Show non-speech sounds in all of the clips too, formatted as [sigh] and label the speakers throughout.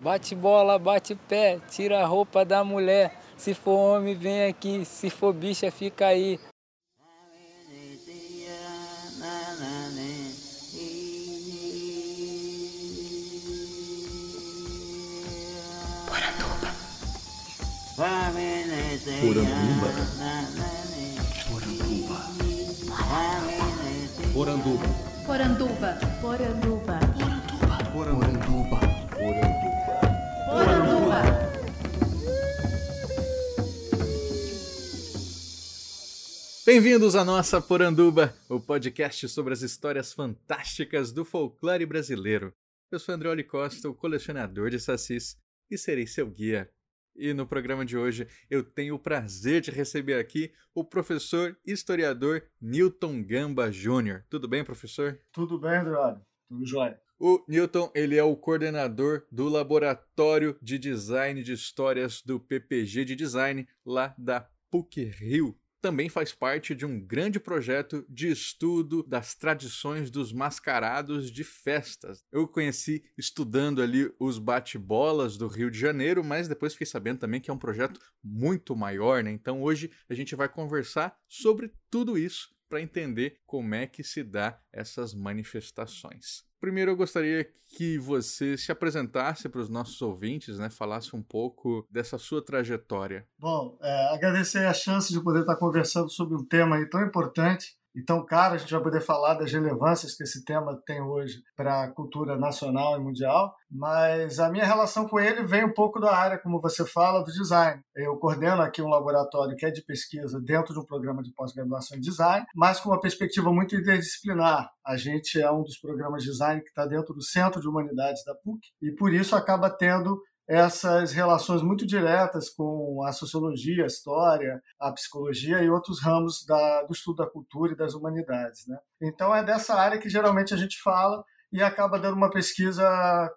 Speaker 1: Bate bola, bate pé, tira a roupa da mulher. Se for homem, vem aqui. Se for bicha, fica aí.
Speaker 2: Poranduba. Poranduba.
Speaker 3: Poranduba.
Speaker 4: Poranduba.
Speaker 2: Poranduba. Bem-vindos à nossa Poranduba, o podcast sobre as histórias fantásticas do folclore brasileiro. Eu sou André Costa, o colecionador de sacis, e serei seu guia. E no programa de hoje eu tenho o prazer de receber aqui o professor historiador Newton Gamba Jr. Tudo bem, professor?
Speaker 5: Tudo bem, André? Tudo jóia.
Speaker 2: O Newton, ele é o coordenador do Laboratório de Design de Histórias do PPG de Design, lá da PUC Rio. Também faz parte de um grande projeto de estudo das tradições dos mascarados de festas. Eu conheci estudando ali os bate-bolas do Rio de Janeiro, mas depois fiquei sabendo também que é um projeto muito maior, né? Então hoje a gente vai conversar sobre tudo isso para entender como é que se dá essas manifestações. Primeiro eu gostaria que você se apresentasse para os nossos ouvintes, né? Falasse um pouco dessa sua trajetória.
Speaker 5: Bom, é, agradecer a chance de poder estar conversando sobre um tema tão importante então, cara, a gente vai poder falar das relevâncias que esse tema tem hoje para a cultura nacional e mundial, mas a minha relação com ele vem um pouco da área, como você fala, do design. Eu coordeno aqui um laboratório que é de pesquisa dentro de um programa de pós-graduação em design, mas com uma perspectiva muito interdisciplinar. A gente é um dos programas de design que está dentro do Centro de Humanidades da PUC e, por isso, acaba tendo essas relações muito diretas com a sociologia, a história, a psicologia e outros ramos da, do estudo da cultura e das humanidades. Né? Então é dessa área que geralmente a gente fala e acaba dando uma pesquisa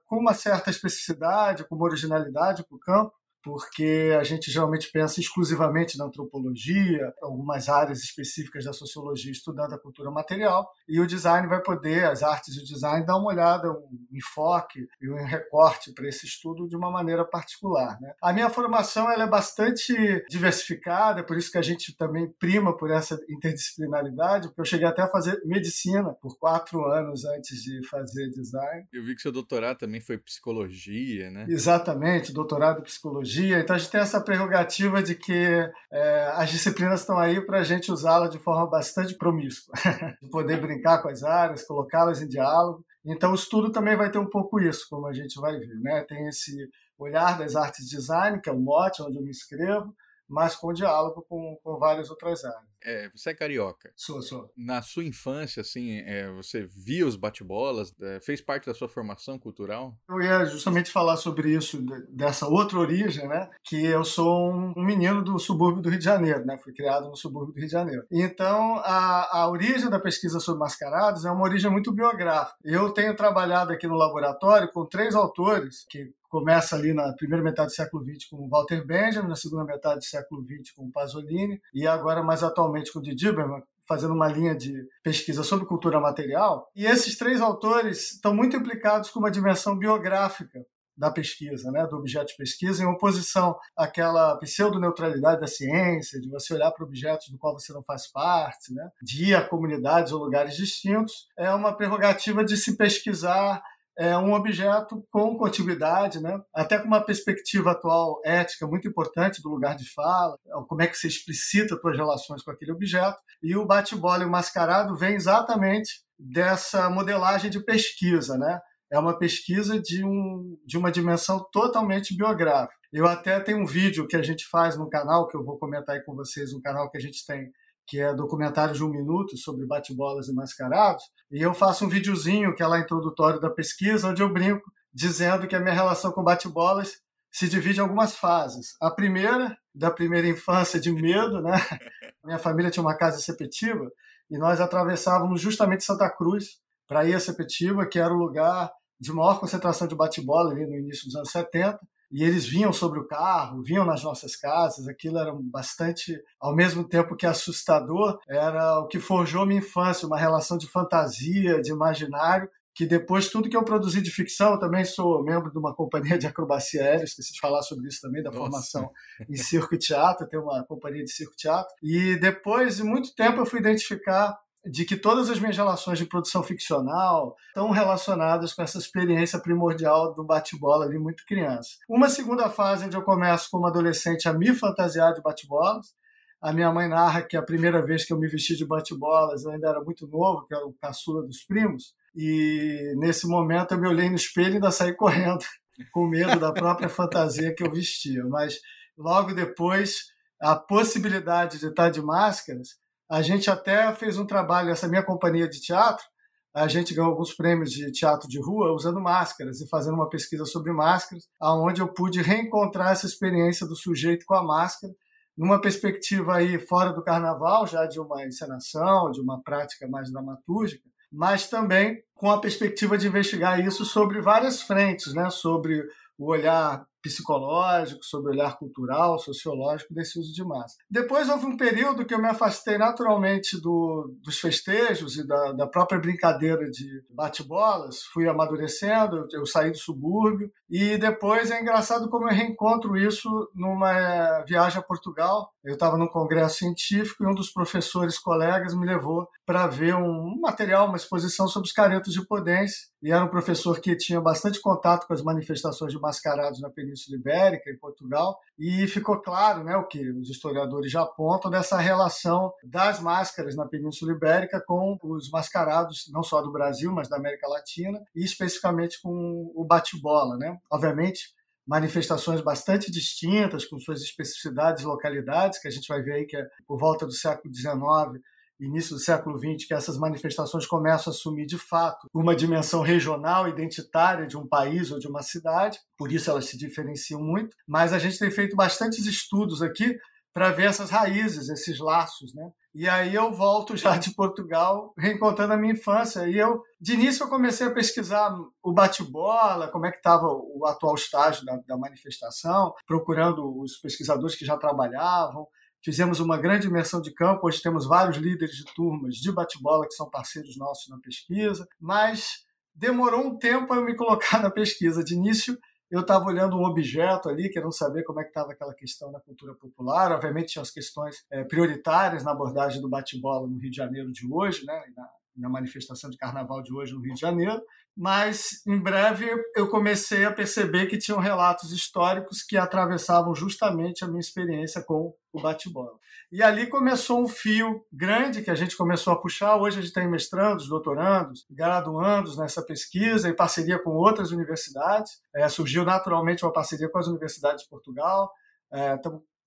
Speaker 5: com uma certa especificidade, com uma originalidade para o campo, porque a gente geralmente pensa exclusivamente na antropologia, algumas áreas específicas da sociologia estudando a cultura material, e o design vai poder, as artes e o design, dar uma olhada, um enfoque e um recorte para esse estudo de uma maneira particular. Né? A minha formação ela é bastante diversificada, por isso que a gente também prima por essa interdisciplinaridade, porque eu cheguei até a fazer medicina por quatro anos antes de fazer design.
Speaker 2: Eu vi que seu doutorado também foi psicologia, né?
Speaker 5: Exatamente, doutorado em psicologia então a gente tem essa prerrogativa de que é, as disciplinas estão aí para a gente usá-las de forma bastante promíscua, [laughs] de poder brincar com as áreas, colocá-las em diálogo. Então o estudo também vai ter um pouco isso, como a gente vai ver. Né? Tem esse olhar das artes de design, que é o mote onde eu me inscrevo, mas com diálogo com, com várias outras áreas.
Speaker 2: É, você é carioca.
Speaker 5: Sou, sou.
Speaker 2: Na sua infância, assim, é, você via os bate-bolas? É, fez parte da sua formação cultural?
Speaker 5: Eu ia justamente falar sobre isso, dessa outra origem, né? Que eu sou um, menino do subúrbio do Rio de Janeiro, né? Fui criado no subúrbio do Rio de Janeiro. Então, a, a origem da pesquisa sobre mascarados é uma origem muito biográfica. Eu tenho trabalhado aqui no laboratório com três autores que começa ali na primeira metade do século XX com Walter Benjamin, na segunda metade do século XX com Pasolini e agora mais atualmente com Didi Berman, fazendo uma linha de pesquisa sobre cultura material. E esses três autores estão muito implicados com uma dimensão biográfica da pesquisa, né, do objeto de pesquisa, em oposição àquela pseudo-neutralidade da ciência, de você olhar para objetos do qual você não faz parte, né, de ir a comunidades ou lugares distintos, é uma prerrogativa de se pesquisar é um objeto com contiguidade, né? até com uma perspectiva atual ética muito importante do lugar de fala, como é que você explicita suas relações com aquele objeto. E o bate-bola e o mascarado vem exatamente dessa modelagem de pesquisa. Né? É uma pesquisa de, um, de uma dimensão totalmente biográfica. Eu até tenho um vídeo que a gente faz no canal, que eu vou comentar aí com vocês, um canal que a gente tem que é documentário de um minuto sobre bate-bolas e mascarados, e eu faço um videozinho que é lá introdutório da pesquisa, onde eu brinco dizendo que a minha relação com bate-bolas se divide em algumas fases. A primeira, da primeira infância de medo, né? [laughs] Minha família tinha uma casa em Sepetiba e nós atravessávamos justamente Santa Cruz para ir a Sepetiba, que era o lugar de maior concentração de bate-bola ali no início dos anos 70 e eles vinham sobre o carro, vinham nas nossas casas, aquilo era bastante, ao mesmo tempo que assustador, era o que forjou minha infância, uma relação de fantasia, de imaginário que depois tudo que eu produzi de ficção, eu também sou membro de uma companhia de acrobacia aérea, esqueci de falar sobre isso também, da Nossa. formação em circo e teatro, tem uma companhia de circo e teatro. E depois de muito tempo eu fui identificar de que todas as minhas relações de produção ficcional estão relacionadas com essa experiência primordial do bate-bola ali muito criança. Uma segunda fase onde eu começo como adolescente a me fantasiar de bate-bolas. A minha mãe narra que a primeira vez que eu me vesti de bate-bolas eu ainda era muito novo, que era o caçula dos primos, e nesse momento eu me olhei no espelho e ainda saí correndo, [laughs] com medo da própria fantasia que eu vestia. Mas logo depois, a possibilidade de estar de máscaras a gente até fez um trabalho, essa minha companhia de teatro, a gente ganhou alguns prêmios de teatro de rua usando máscaras e fazendo uma pesquisa sobre máscaras, aonde eu pude reencontrar essa experiência do sujeito com a máscara, numa perspectiva aí fora do carnaval, já de uma encenação, de uma prática mais dramatúrgica, mas também com a perspectiva de investigar isso sobre várias frentes, né? sobre o olhar psicológico, sobre olhar cultural, sociológico desse uso de máscara. Depois houve um período que eu me afastei naturalmente do, dos festejos e da, da própria brincadeira de bate-bolas, fui amadurecendo, eu, eu saí do subúrbio e depois é engraçado como eu reencontro isso numa viagem a Portugal. Eu estava num congresso científico e um dos professores colegas me levou para ver um material, uma exposição sobre os caretos de Podência. E era um professor que tinha bastante contato com as manifestações de mascarados na Península Ibérica, em Portugal. E ficou claro né, o que os historiadores já apontam dessa relação das máscaras na Península Ibérica com os mascarados, não só do Brasil, mas da América Latina, e especificamente com o bate-bola. Né? Obviamente, manifestações bastante distintas, com suas especificidades e localidades, que a gente vai ver aí que é por volta do século XIX, início do século XX, que essas manifestações começam a assumir de fato uma dimensão regional, identitária de um país ou de uma cidade, por isso elas se diferenciam muito, mas a gente tem feito bastantes estudos aqui para ver essas raízes, esses laços, né? E aí eu volto [laughs] já de Portugal, reencontrando a minha infância. E eu, de início, eu comecei a pesquisar o bate-bola, como é que estava o atual estágio da, da manifestação, procurando os pesquisadores que já trabalhavam. Fizemos uma grande imersão de campo, hoje temos vários líderes de turmas de bate-bola que são parceiros nossos na pesquisa, mas demorou um tempo para eu me colocar [laughs] na pesquisa. De início, eu estava olhando um objeto ali, querendo saber como é que estava aquela questão na cultura popular. Obviamente tinha as questões é, prioritárias na abordagem do bate-bola no Rio de Janeiro de hoje, né, na, na manifestação de carnaval de hoje no Rio de Janeiro, mas em breve eu comecei a perceber que tinham relatos históricos que atravessavam justamente a minha experiência com o bate-bola. E ali começou um fio grande que a gente começou a puxar. Hoje a gente tem mestrandos, doutorandos, graduandos nessa pesquisa, em parceria com outras universidades. É, surgiu naturalmente uma parceria com as universidades de Portugal. É,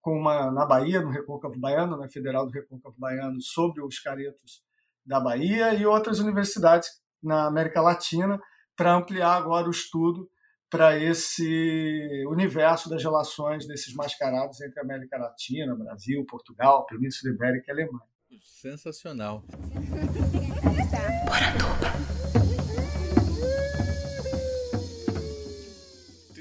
Speaker 5: com uma na Bahia, no Recôncavo Baiano, na Federal do Recôncavo Baiano, sobre os caretos da Bahia, e outras universidades na América Latina para ampliar agora o estudo para esse universo das relações desses mascarados entre América Latina, Brasil, Portugal, Península Ibérica e Alemanha.
Speaker 2: Sensacional.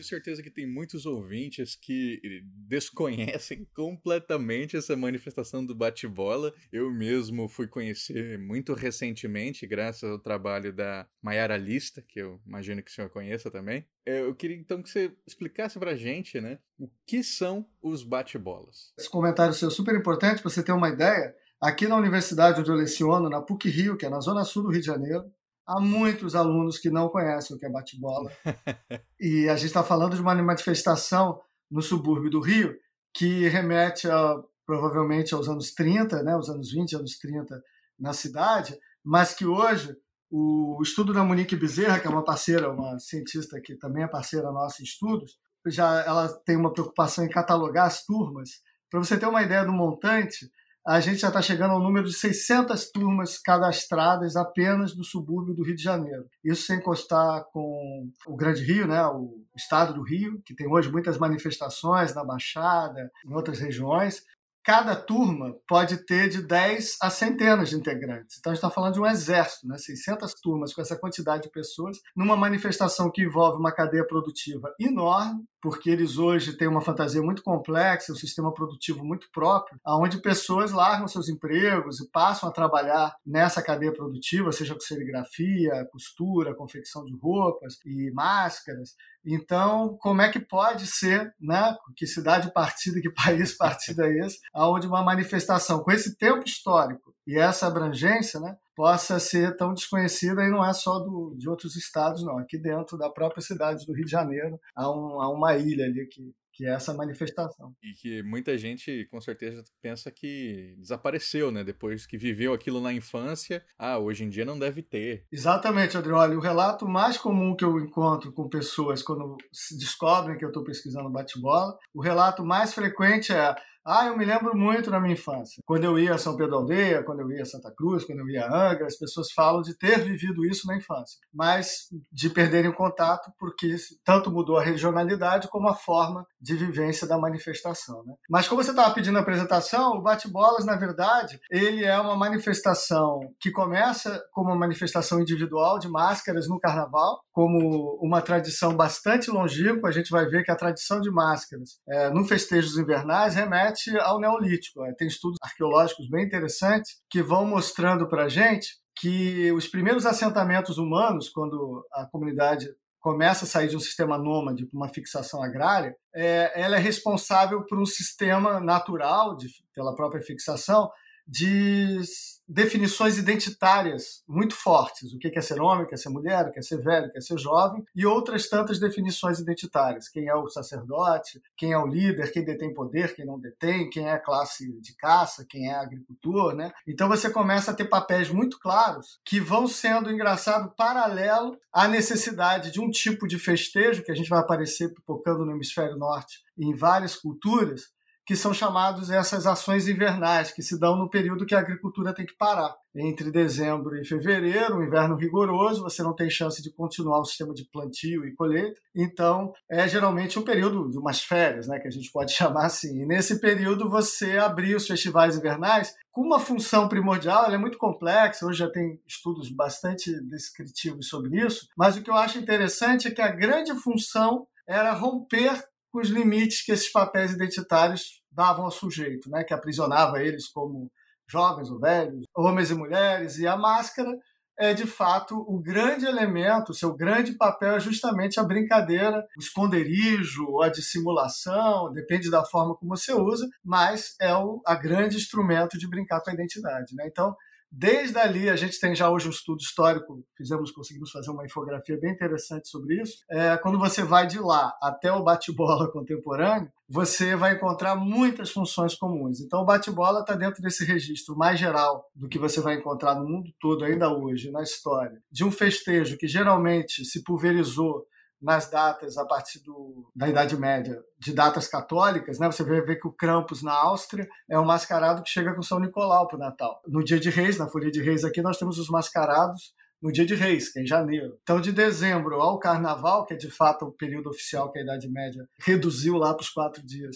Speaker 2: Certeza que tem muitos ouvintes que desconhecem [laughs] completamente essa manifestação do bate-bola. Eu mesmo fui conhecer muito recentemente, graças ao trabalho da Mayara Lista, que eu imagino que o senhor conheça também. É, eu queria então que você explicasse pra gente, né, o que são os bate-bolas.
Speaker 5: Esse comentário seu é super importante para você ter uma ideia. Aqui na universidade onde eu leciono, na PUC Rio, que é na zona sul do Rio de Janeiro, há muitos alunos que não conhecem o que é bate-bola. [laughs] e a gente está falando de uma manifestação no subúrbio do Rio que remete a, provavelmente aos anos 30, né, os anos 20, anos 30 na cidade, mas que hoje o estudo da Monique Bezerra, que é uma parceira, uma cientista que também é parceira nossa em estudos, já ela tem uma preocupação em catalogar as turmas. Para você ter uma ideia do montante, a gente já está chegando ao número de 600 turmas cadastradas apenas do subúrbio do Rio de Janeiro. Isso sem encostar com o Grande Rio, né, o estado do Rio, que tem hoje muitas manifestações na Baixada, em outras regiões. Cada turma pode ter de 10 a centenas de integrantes. Então, a gente está falando de um exército, né? 600 turmas com essa quantidade de pessoas, numa manifestação que envolve uma cadeia produtiva enorme, porque eles hoje têm uma fantasia muito complexa, um sistema produtivo muito próprio, onde pessoas largam seus empregos e passam a trabalhar nessa cadeia produtiva, seja com serigrafia, costura, confecção de roupas e máscaras. Então, como é que pode ser, né? Que cidade partida, que [laughs] país partida é esse, aonde uma manifestação com esse tempo histórico e essa abrangência, né, possa ser tão desconhecida e não é só do, de outros estados, não. Aqui dentro da própria cidade do Rio de Janeiro há, um, há uma ilha ali que que é essa manifestação.
Speaker 2: E que muita gente, com certeza, pensa que desapareceu, né? Depois que viveu aquilo na infância, ah, hoje em dia não deve ter.
Speaker 5: Exatamente, Adriano. Olha, o relato mais comum que eu encontro com pessoas quando descobrem que eu estou pesquisando bate-bola, o relato mais frequente é ah, eu me lembro muito na minha infância. Quando eu ia a São Pedro Aldeia, quando eu ia a Santa Cruz, quando eu ia a Angra, as pessoas falam de ter vivido isso na infância, mas de perderem o contato porque tanto mudou a regionalidade como a forma de vivência da manifestação. Né? Mas como você estava pedindo a apresentação, o Bate-Bolas, na verdade, ele é uma manifestação que começa como uma manifestação individual de máscaras no Carnaval, como uma tradição bastante longínqua. A gente vai ver que a tradição de máscaras é, no festejos invernais remete remete ao Neolítico. É, tem estudos arqueológicos bem interessantes que vão mostrando para a gente que os primeiros assentamentos humanos, quando a comunidade começa a sair de um sistema nômade para uma fixação agrária, é, ela é responsável por um sistema natural, de, pela própria fixação, de definições identitárias muito fortes. O que é ser homem, o que é ser mulher, o que é ser velho, o que é ser jovem, e outras tantas definições identitárias. Quem é o sacerdote, quem é o líder, quem detém poder, quem não detém, quem é a classe de caça, quem é agricultor. Né? Então você começa a ter papéis muito claros que vão sendo, engraçado, paralelo à necessidade de um tipo de festejo, que a gente vai aparecer pipocando no hemisfério norte em várias culturas, que são chamados essas ações invernais, que se dão no período que a agricultura tem que parar. Entre dezembro e fevereiro, um inverno rigoroso, você não tem chance de continuar o sistema de plantio e colheita. Então, é geralmente um período de umas férias, né, que a gente pode [laughs] chamar assim. E nesse período, você abrir os festivais invernais com uma função primordial, ela é muito complexa, hoje já tem estudos bastante descritivos sobre isso, mas o que eu acho interessante é que a grande função era romper os limites que esses papéis identitários davam ao sujeito, né? que aprisionava eles como jovens ou velhos, homens e mulheres, e a máscara é de fato o grande elemento, seu grande papel é justamente a brincadeira, o esconderijo, a dissimulação, depende da forma como você usa, mas é o a grande instrumento de brincar com a identidade. Né? Então, Desde ali, a gente tem já hoje um estudo histórico, fizemos, conseguimos fazer uma infografia bem interessante sobre isso. É, quando você vai de lá até o bate-bola [laughs] contemporâneo, você vai encontrar muitas funções comuns. Então, o bate-bola está dentro desse registro mais geral do que você vai encontrar no mundo todo, ainda hoje, na história, de um festejo que geralmente se pulverizou nas datas a partir do, da Idade Média, de datas católicas, né? Você vai ver que o Krampus na Áustria é um mascarado que chega com São Nicolau para o Natal. No Dia de Reis, na Folia de Reis aqui, nós temos os mascarados no Dia de Reis, que é em janeiro. Então, de dezembro ao Carnaval, que é de fato o período oficial que a Idade Média reduziu lá para os quatro dias,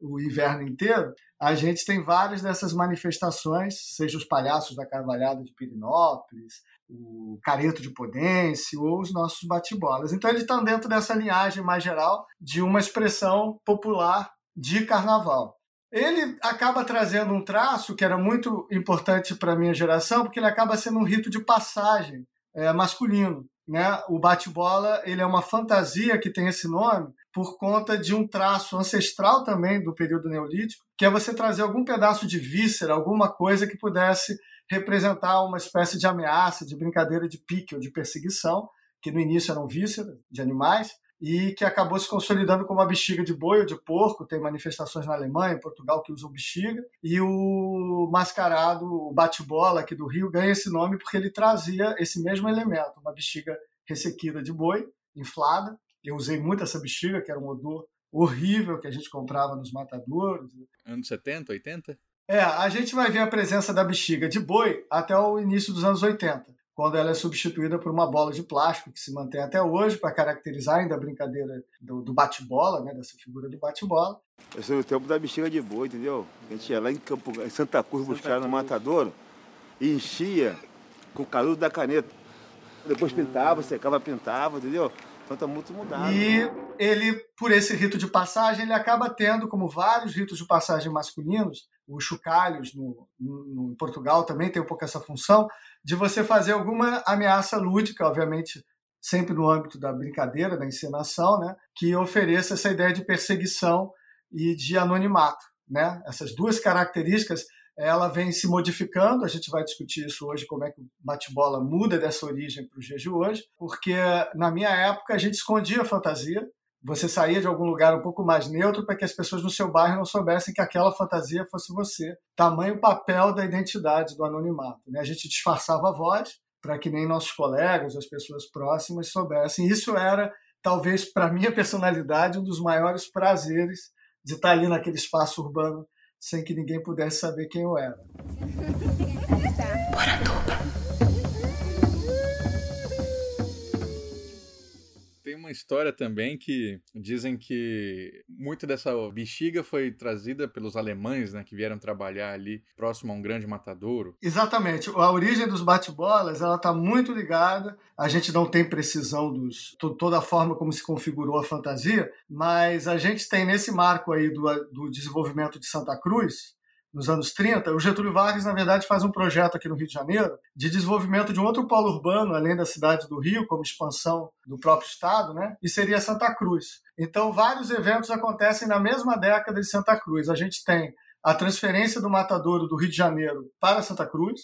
Speaker 5: o inverno inteiro, a gente tem várias dessas manifestações, seja os palhaços da Carvalhada de Pirinópolis, o Careto de Podêncio ou os nossos bate-bolas. Então eles estão dentro dessa linhagem mais geral de uma expressão popular de carnaval. Ele acaba trazendo um traço que era muito importante para a minha geração, porque ele acaba sendo um rito de passagem é, masculino. Né? O bate-bola ele é uma fantasia que tem esse nome por conta de um traço ancestral também do período neolítico, que é você trazer algum pedaço de víscera, alguma coisa que pudesse representar uma espécie de ameaça, de brincadeira de pique ou de perseguição, que no início eram vísceras de animais, e que acabou se consolidando como a bexiga de boi ou de porco. Tem manifestações na Alemanha, em Portugal, que usam bexiga. E o mascarado, o bate-bola aqui do Rio, ganha esse nome porque ele trazia esse mesmo elemento, uma bexiga ressequida de boi, inflada. Eu usei muito essa bexiga, que era um odor horrível que a gente comprava nos matadouros.
Speaker 2: Anos 70, 80?
Speaker 5: É, a gente vai ver a presença da bexiga de boi até o início dos anos 80, quando ela é substituída por uma bola de plástico que se mantém até hoje para caracterizar ainda a brincadeira do, do bate-bola, né, dessa figura do bate-bola.
Speaker 4: Eu sou o tempo da bexiga de boi, entendeu? A gente ia lá em, Campo, em Santa Cruz Santa buscar Cruz. no matadouro e enchia com o canudo da caneta. Depois pintava, secava, pintava, entendeu? Então está muito mudado.
Speaker 5: E ele, por esse rito de passagem, ele acaba tendo, como vários ritos de passagem masculinos, os chocalhos no, no, no, Portugal também tem um pouco essa função de você fazer alguma ameaça lúdica, obviamente sempre no âmbito da brincadeira, da encenação, né, que ofereça essa ideia de perseguição e de anonimato, né? Essas duas características ela vem se modificando, a gente vai discutir isso hoje, como é que o bate-bola muda dessa origem para os dias de hoje, porque na minha época a gente escondia a fantasia, você saía de algum lugar um pouco mais neutro para que as pessoas no seu bairro não soubessem que aquela fantasia fosse você. Tamanho papel da identidade, do anonimato. Né? A gente disfarçava a voz para que nem nossos colegas, as pessoas próximas soubessem. Isso era, talvez, para minha [laughs] personalidade, um dos maiores prazeres de estar ali naquele espaço urbano sem que ninguém pudesse saber quem eu era.
Speaker 2: Uma história também que dizem que muito dessa bexiga foi trazida pelos alemães, né, que vieram trabalhar ali próximo a um grande matadouro.
Speaker 5: Exatamente. A origem dos bate-bolas, ela está muito ligada. A gente não tem precisão dos toda a forma como se configurou a fantasia, mas a gente tem nesse marco aí do, do desenvolvimento de Santa Cruz, nos anos 30, o Getúlio Vargas, na verdade, faz um projeto aqui no Rio de Janeiro de desenvolvimento de um outro polo urbano, além da cidade do Rio, como expansão do próprio estado, né? e seria Santa Cruz. Então, vários eventos acontecem na mesma década de Santa Cruz. A gente tem a transferência do matadouro do Rio de Janeiro para Santa Cruz,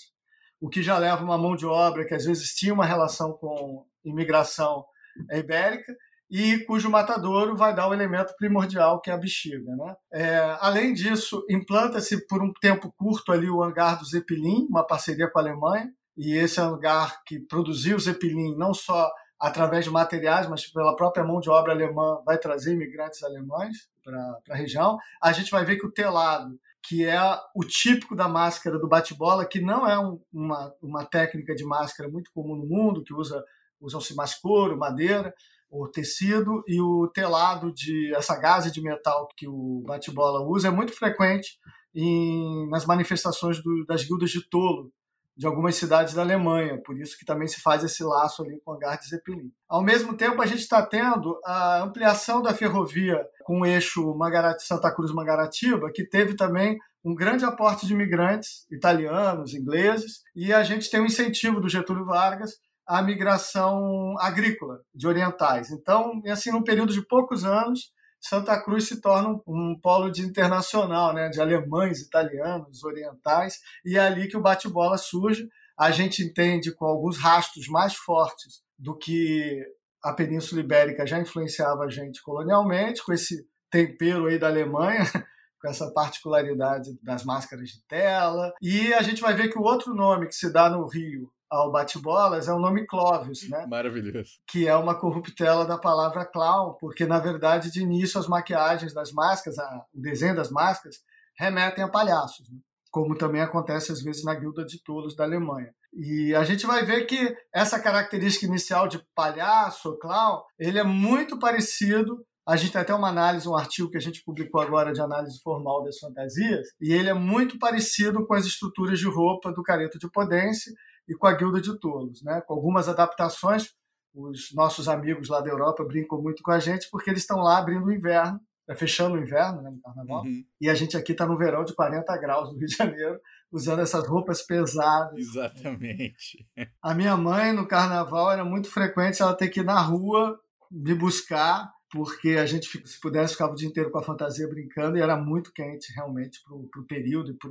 Speaker 5: o que já leva uma mão de obra que às vezes tinha uma relação com imigração ibérica, e cujo matadouro vai dar o elemento primordial que é a bexiga. Né? É, além disso, implanta-se por um tempo curto ali o hangar do Zeppelin, uma parceria com a Alemanha, e esse hangar que produziu o Zeppelin não só através de materiais, mas pela própria mão de obra alemã, vai trazer imigrantes alemães para a região. A gente vai ver que o telado, que é o típico da máscara do bate-bola, que não é um, uma, uma técnica de máscara muito comum no mundo, que usa usam-se mais couro, madeira, o tecido e o telado de essa gase de metal que o bate-bola usa é muito frequente em, nas manifestações do, das guildas de tolo de algumas cidades da Alemanha, por isso que também se faz esse laço ali com o hangar de Zeppelin. Ao mesmo tempo, a gente está tendo a ampliação da ferrovia com o eixo Santa Cruz-Mangaratiba, que teve também um grande aporte de imigrantes italianos, ingleses, e a gente tem um incentivo do Getúlio Vargas a migração agrícola de orientais. Então, assim, num período de poucos anos, Santa Cruz se torna um polo de internacional, né, de alemães, italianos, orientais, e é ali que o bate-bola surge. A gente entende com alguns rastros mais fortes do que a Península Ibérica já influenciava a gente colonialmente, com esse tempero aí da Alemanha, [laughs] com essa particularidade das máscaras de tela. E a gente vai ver que o outro nome que se dá no Rio ao bate-bolas é o nome Clovis, né?
Speaker 2: Maravilhoso.
Speaker 5: Que é uma corruptela da palavra clown, porque na verdade de início as maquiagens das máscaras, a, o desenho das máscaras remetem a palhaços, né? como também acontece às vezes na Guilda de Tolos da Alemanha. E a gente vai ver que essa característica inicial de palhaço, clown, ele é muito parecido a gente tem até uma análise, um artigo que a gente publicou agora de análise formal das fantasias, e ele é muito parecido com as estruturas de roupa do Careto de Podence e com a Guilda de Tolos, né? com algumas adaptações. Os nossos amigos lá da Europa brincam muito com a gente porque eles estão lá abrindo o inverno, é, fechando o inverno né, no carnaval, uhum. e a gente aqui está no verão de 40 graus no Rio de Janeiro, usando essas roupas pesadas.
Speaker 2: Exatamente.
Speaker 5: A minha mãe, no carnaval, era muito frequente ela ter que ir na rua me buscar porque a gente, se pudesse, ficava o dia inteiro com a fantasia brincando e era muito quente realmente para o período e para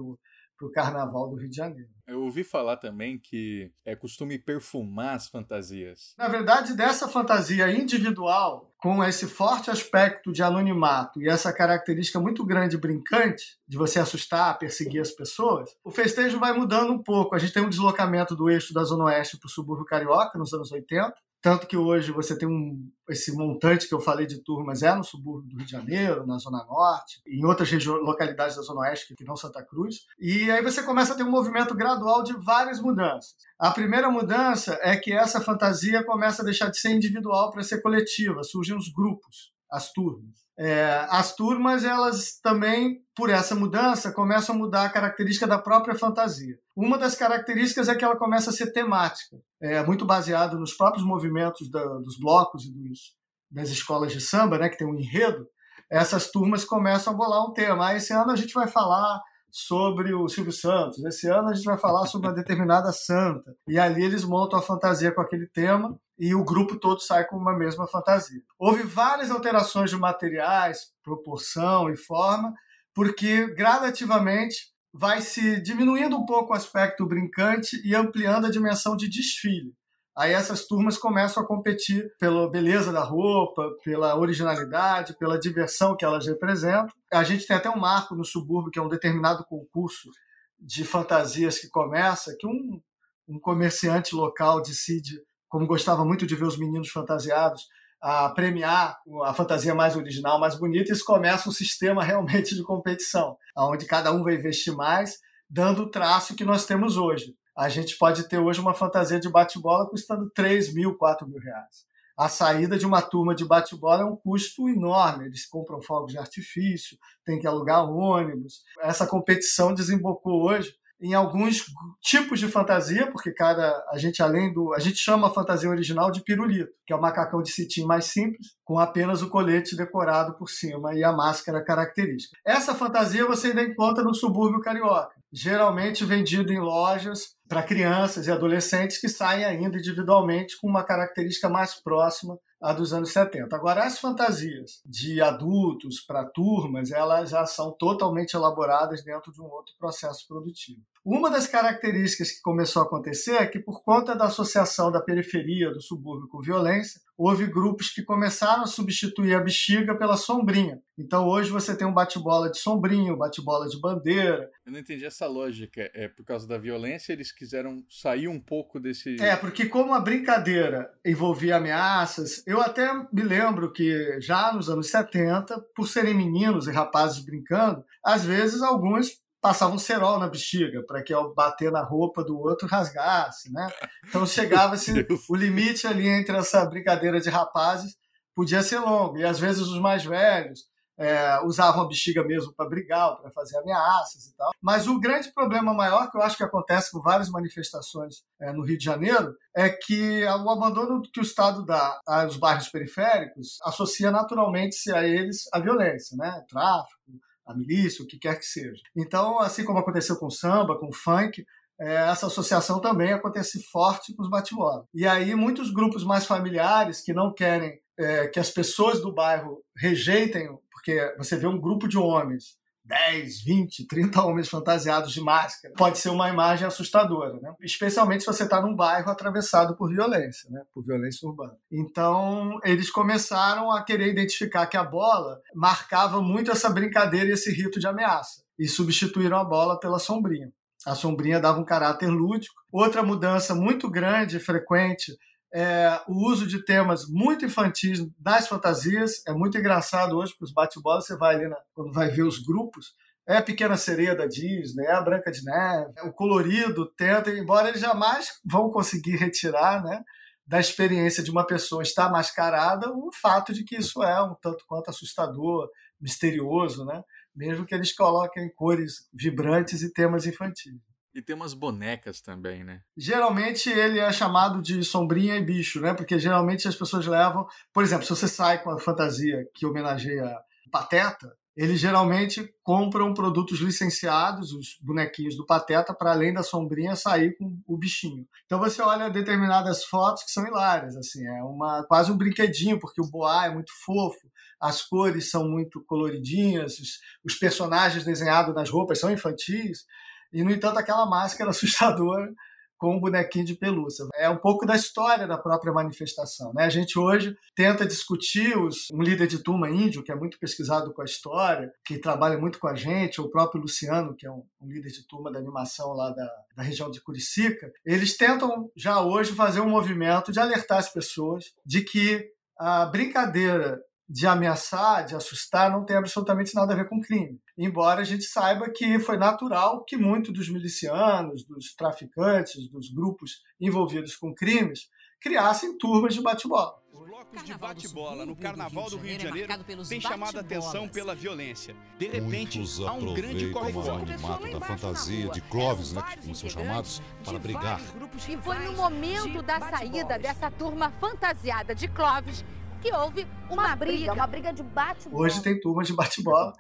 Speaker 5: para o Carnaval do Rio de Janeiro.
Speaker 2: Eu ouvi falar também que é costume perfumar as fantasias.
Speaker 5: Na verdade, dessa fantasia individual, com esse forte aspecto de anonimato e essa característica muito grande brincante, de você assustar, perseguir as pessoas, o festejo vai mudando um pouco. A gente tem um deslocamento do eixo da Zona Oeste para o subúrbio carioca nos anos 80, tanto que hoje você tem um, esse montante que eu falei de turmas é no subúrbio do Rio de Janeiro, na Zona Norte, em outras localidades da Zona Oeste, que não Santa Cruz. E aí você começa a ter um movimento gradual de várias mudanças. A primeira mudança é que essa fantasia começa a deixar de ser individual para ser coletiva, surgem os grupos, as turmas. É, as turmas, elas também, por essa mudança, começam a mudar a característica da própria fantasia. Uma das características é que ela começa a ser temática, é, muito baseado nos próprios movimentos da, dos blocos e dos, das escolas de samba, né, que tem um enredo. Essas turmas começam a bolar um tema. Ah, esse ano a gente vai falar sobre o Silvio Santos. Esse ano a gente vai falar sobre uma determinada santa. E ali eles montam a fantasia com aquele tema e o grupo todo sai com uma mesma fantasia. Houve várias alterações de materiais, proporção e forma, porque gradativamente vai se diminuindo um pouco o aspecto brincante e ampliando a dimensão de desfile. Aí essas turmas começam a competir pela beleza da roupa, pela originalidade, pela diversão que elas representam. A gente tem até um marco no subúrbio, que é um determinado concurso de fantasias que começa, que um, um comerciante local decide, como gostava muito de ver os meninos fantasiados, a premiar a fantasia mais original, mais bonita, isso começa um sistema [laughs] realmente de competição, onde cada um vai investir mais, dando o traço que nós temos hoje a gente pode ter hoje uma fantasia de bate-bola custando 3 mil, 4 mil reais. A saída de uma turma de bate-bola é um custo enorme. Eles compram fogos de artifício, tem que alugar ônibus. Essa competição desembocou hoje em alguns tipos de fantasia, porque cada a gente além do a gente chama a fantasia original de pirulito, que é o macacão de cetim mais simples, com apenas o colete decorado por cima e a máscara característica. Essa fantasia você ainda encontra no subúrbio carioca, geralmente vendido em lojas para crianças e adolescentes que saem ainda individualmente com uma característica mais próxima à dos anos 70. Agora, as fantasias de adultos para turmas, elas já são totalmente elaboradas dentro de um outro processo produtivo. Uma das características que começou a acontecer é que, por conta da associação da periferia do subúrbio com violência, houve grupos que começaram a substituir a bexiga pela sombrinha. Então, hoje você tem um bate-bola de sombrinho, bate-bola de bandeira.
Speaker 2: Eu não entendi essa lógica. É por causa da violência eles quiseram sair um pouco desse.
Speaker 5: É, porque como a brincadeira envolvia ameaças, eu até me lembro que já nos anos 70, por serem meninos e rapazes brincando, às vezes alguns passava um cerol na bexiga para que ao bater na roupa do outro rasgasse, né? Então chegava-se o limite ali entre essa brincadeira de rapazes podia ser longo e às vezes os mais velhos é, usavam a bexiga mesmo para brigar, para fazer ameaças e tal. Mas o grande problema maior que eu acho que acontece com várias manifestações é, no Rio de Janeiro é que o abandono que o Estado dá aos bairros periféricos associa naturalmente a eles a violência, né? Tráfico, a milícia, o que quer que seja. Então, assim como aconteceu com o samba, com o funk, é, essa associação também acontece forte com os bate-bola. E aí, muitos grupos mais familiares que não querem é, que as pessoas do bairro rejeitem, porque você vê um grupo de homens 10, 20, 30 homens fantasiados de máscara. Pode ser uma imagem assustadora, né? especialmente se você está num bairro atravessado por violência, né? por violência urbana. Então, eles começaram a querer identificar que a bola marcava muito essa brincadeira e esse rito de ameaça, e substituíram a bola pela sombrinha. A sombrinha dava um caráter lúdico. Outra mudança muito grande e frequente é, o uso de temas muito infantis nas fantasias. É muito engraçado hoje para os bate-bola. Você vai ali, na, quando vai ver os grupos, é a Pequena Sereia da Disney, é a Branca de Neve, é o colorido tenta, embora eles jamais vão conseguir retirar né, da experiência de uma pessoa estar mascarada o fato de que isso é um tanto quanto assustador, misterioso, né? mesmo que eles coloquem cores vibrantes e temas infantis.
Speaker 2: E tem umas bonecas também, né?
Speaker 5: Geralmente ele é chamado de sombrinha e bicho, né? Porque geralmente as pessoas levam. Por exemplo, se você sai com a fantasia que homenageia Pateta, eles geralmente compram produtos licenciados, os bonequinhos do Pateta, para além da sombrinha sair com o bichinho. Então você olha determinadas fotos que são hilárias, assim, é uma quase um brinquedinho, porque o boá é muito fofo, as cores são muito coloridinhas, os, os personagens desenhados nas roupas são infantis. E, no entanto, aquela máscara [laughs] assustadora com um bonequinho de pelúcia. É um pouco da história da própria manifestação. Né? A gente hoje tenta discutir os, um líder de turma índio, que é muito pesquisado com a história, que trabalha muito com a gente, o próprio Luciano, que é um, um líder de turma da animação lá da, da região de Curicica, eles tentam já hoje fazer um movimento de alertar as pessoas de que a brincadeira de ameaçar, de assustar, não tem absolutamente nada a ver com crime. Embora a gente saiba que foi natural que muitos dos milicianos, dos traficantes, dos grupos envolvidos com crimes, criassem turmas de bate-bola.
Speaker 6: Os blocos de bate-bola no Carnaval do Rio de Janeiro têm chamado a atenção pela violência. De repente,
Speaker 7: Muitos
Speaker 6: há um grande corre
Speaker 7: o animato da fantasia de Clóvis, né, como são chamados, para brigar.
Speaker 8: E foi no momento da saída dessa turma fantasiada de Clóvis que houve uma, uma briga, briga, uma briga de bate-bola.
Speaker 5: Hoje tem turmas de bate-bola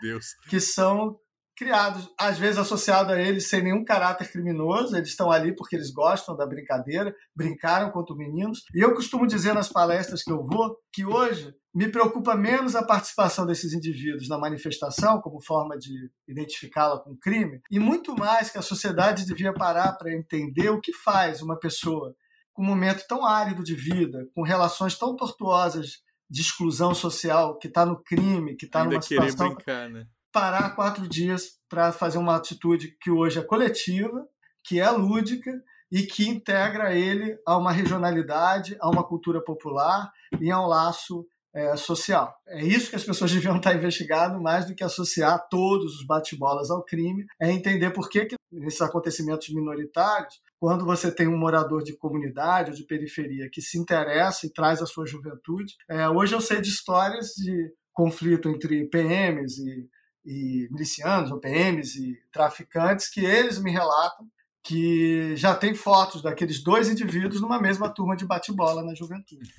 Speaker 5: que são criados, às vezes associados a eles sem nenhum caráter criminoso, eles estão ali porque eles gostam da brincadeira, brincaram contra meninos. E eu costumo dizer nas palestras que eu vou que hoje me preocupa menos a participação desses indivíduos na manifestação, como forma de identificá-la com crime, e muito mais que a sociedade devia parar para entender o que faz uma pessoa com um momento tão árido de vida, com relações tão tortuosas de exclusão social, que está no crime, que está numa situação...
Speaker 2: Brincar, né?
Speaker 5: Parar quatro dias para fazer uma atitude que hoje é coletiva, que é lúdica e que integra ele a uma regionalidade, a uma cultura popular e a um laço é, social. É isso que as pessoas [laughs] deviam estar investigando, mais do que associar todos os bate-bolas ao crime, é entender por que, que nesses acontecimentos minoritários quando você tem um morador de comunidade ou de periferia que se interessa e traz a sua juventude. É, hoje eu sei de histórias de conflito entre PMs e, e milicianos, ou PMs e traficantes, que eles me relatam que já tem fotos daqueles dois indivíduos numa mesma turma de bate-bola na juventude.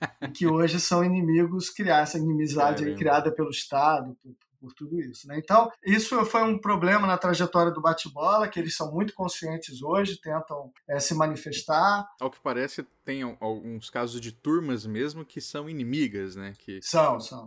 Speaker 5: [laughs] que hoje são inimigos, criar essa inimizade é criada pelo Estado, por, por tudo isso. Né? Então, isso foi um problema na trajetória do bate-bola, que eles são muito conscientes hoje, tentam é, se manifestar.
Speaker 2: Ao que parece, tem alguns casos de turmas mesmo que são inimigas, né? Que...
Speaker 5: São, são.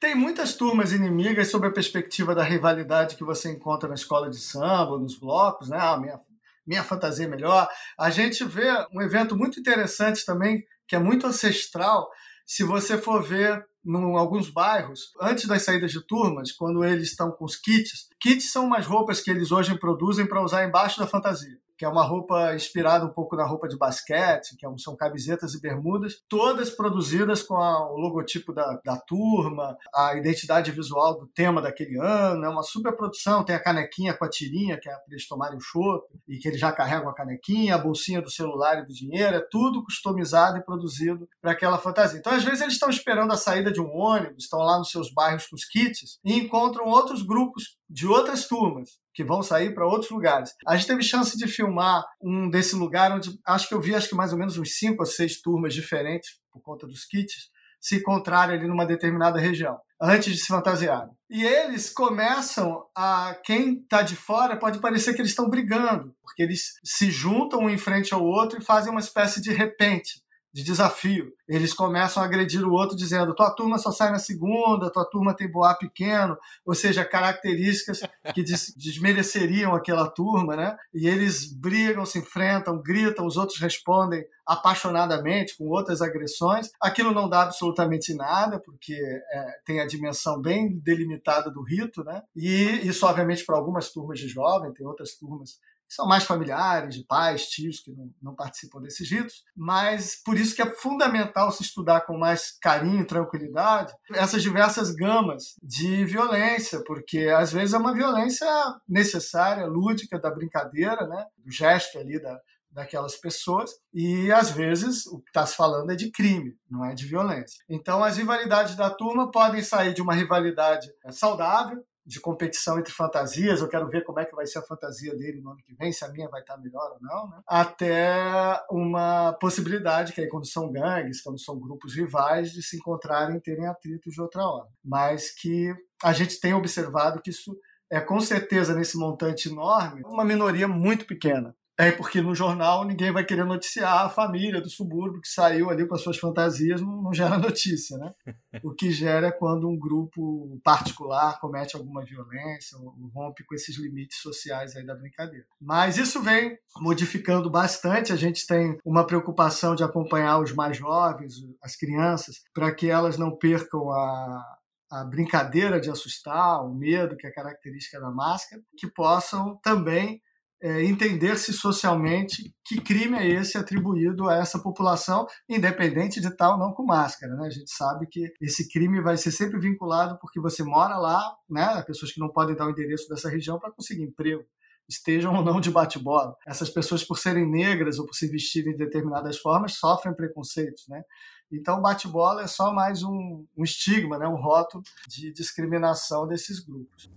Speaker 5: Tem muitas turmas inimigas sob a perspectiva da rivalidade que você encontra na escola de samba, nos blocos, né? Ah, minha, minha fantasia é melhor. A gente vê um evento muito interessante também, que é muito ancestral, se você for ver em alguns bairros, antes das saídas de turmas, quando eles estão com os kits, kits são umas roupas que eles hoje produzem para usar embaixo da fantasia que é uma roupa inspirada um pouco na roupa de basquete, que é são camisetas e bermudas, todas produzidas com a, o logotipo da, da turma, a identidade visual do tema daquele ano, é uma super produção, tem a canequinha com a tirinha, que é para eles tomarem o chopp, e que eles já carregam a canequinha, a bolsinha do celular e do dinheiro, é tudo customizado e produzido para aquela fantasia. Então, às vezes, eles estão esperando a saída de um ônibus, estão lá nos seus bairros com os kits, e encontram outros grupos de outras turmas que vão sair para outros lugares. A gente teve chance de filmar um desse lugar onde acho que eu vi acho que mais ou menos uns cinco ou seis turmas diferentes por conta dos kits se encontrarem ali numa determinada região antes de se fantasiarem. E eles começam a quem está de fora pode parecer que eles estão brigando, porque eles se juntam um em frente ao outro e fazem uma espécie de repente de desafio. Eles começam a agredir o outro dizendo: tua turma só sai na segunda, tua turma tem boa pequeno, ou seja, características que des [laughs] desmereceriam aquela turma, né? E eles brigam, se enfrentam, gritam, os outros respondem apaixonadamente com outras agressões. Aquilo não dá absolutamente nada, porque é, tem a dimensão bem delimitada do rito, né? E isso, obviamente, para algumas turmas de jovem, tem outras turmas são mais familiares, de pais, tios que não, não, participam desses ritos, mas por isso que é fundamental se estudar com mais carinho e tranquilidade essas diversas gamas de violência, porque às vezes é uma violência necessária, lúdica, da brincadeira, né? do gesto ali da, daquelas pessoas e às vezes o que está se falando é de crime, não é de violência. Então as rivalidades da turma podem sair de uma rivalidade saudável, de competição entre fantasias, eu quero ver como é que vai ser a fantasia dele no ano que vem, se a minha vai estar melhor ou não, né? até uma possibilidade, que aí quando são gangues, quando são grupos rivais, de se encontrarem e terem atritos de outra hora. Mas que a gente tem observado que isso é com certeza nesse montante enorme uma minoria muito pequena É porque no jornal ninguém vai querer noticiar a família do subúrbio que saiu ali com as suas fantasias, não, não gera [laughs] notícia, né? O que gera é quando um grupo particular comete alguma violência ou rompe com esses limites sociais aí da brincadeira. Mas isso vem modificando bastante. A gente tem uma preocupação de acompanhar os mais jovens, as crianças, para que elas não percam a, a brincadeira de assustar, o medo, que é característica da máscara, que possam também é, entender-se socialmente que crime é esse atribuído a essa população, independente de tal não com máscara. Né? A gente sabe que esse crime vai ser sempre vinculado porque você mora lá, né? pessoas que não podem dar o endereço dessa região para conseguir emprego estejam ou não de bate-bola. Essas pessoas, por serem negras ou por se vestirem de determinadas formas, sofrem preconceitos, né? Então, bate-bola é só mais um, um estigma, né? um rótulo de discriminação desses grupos.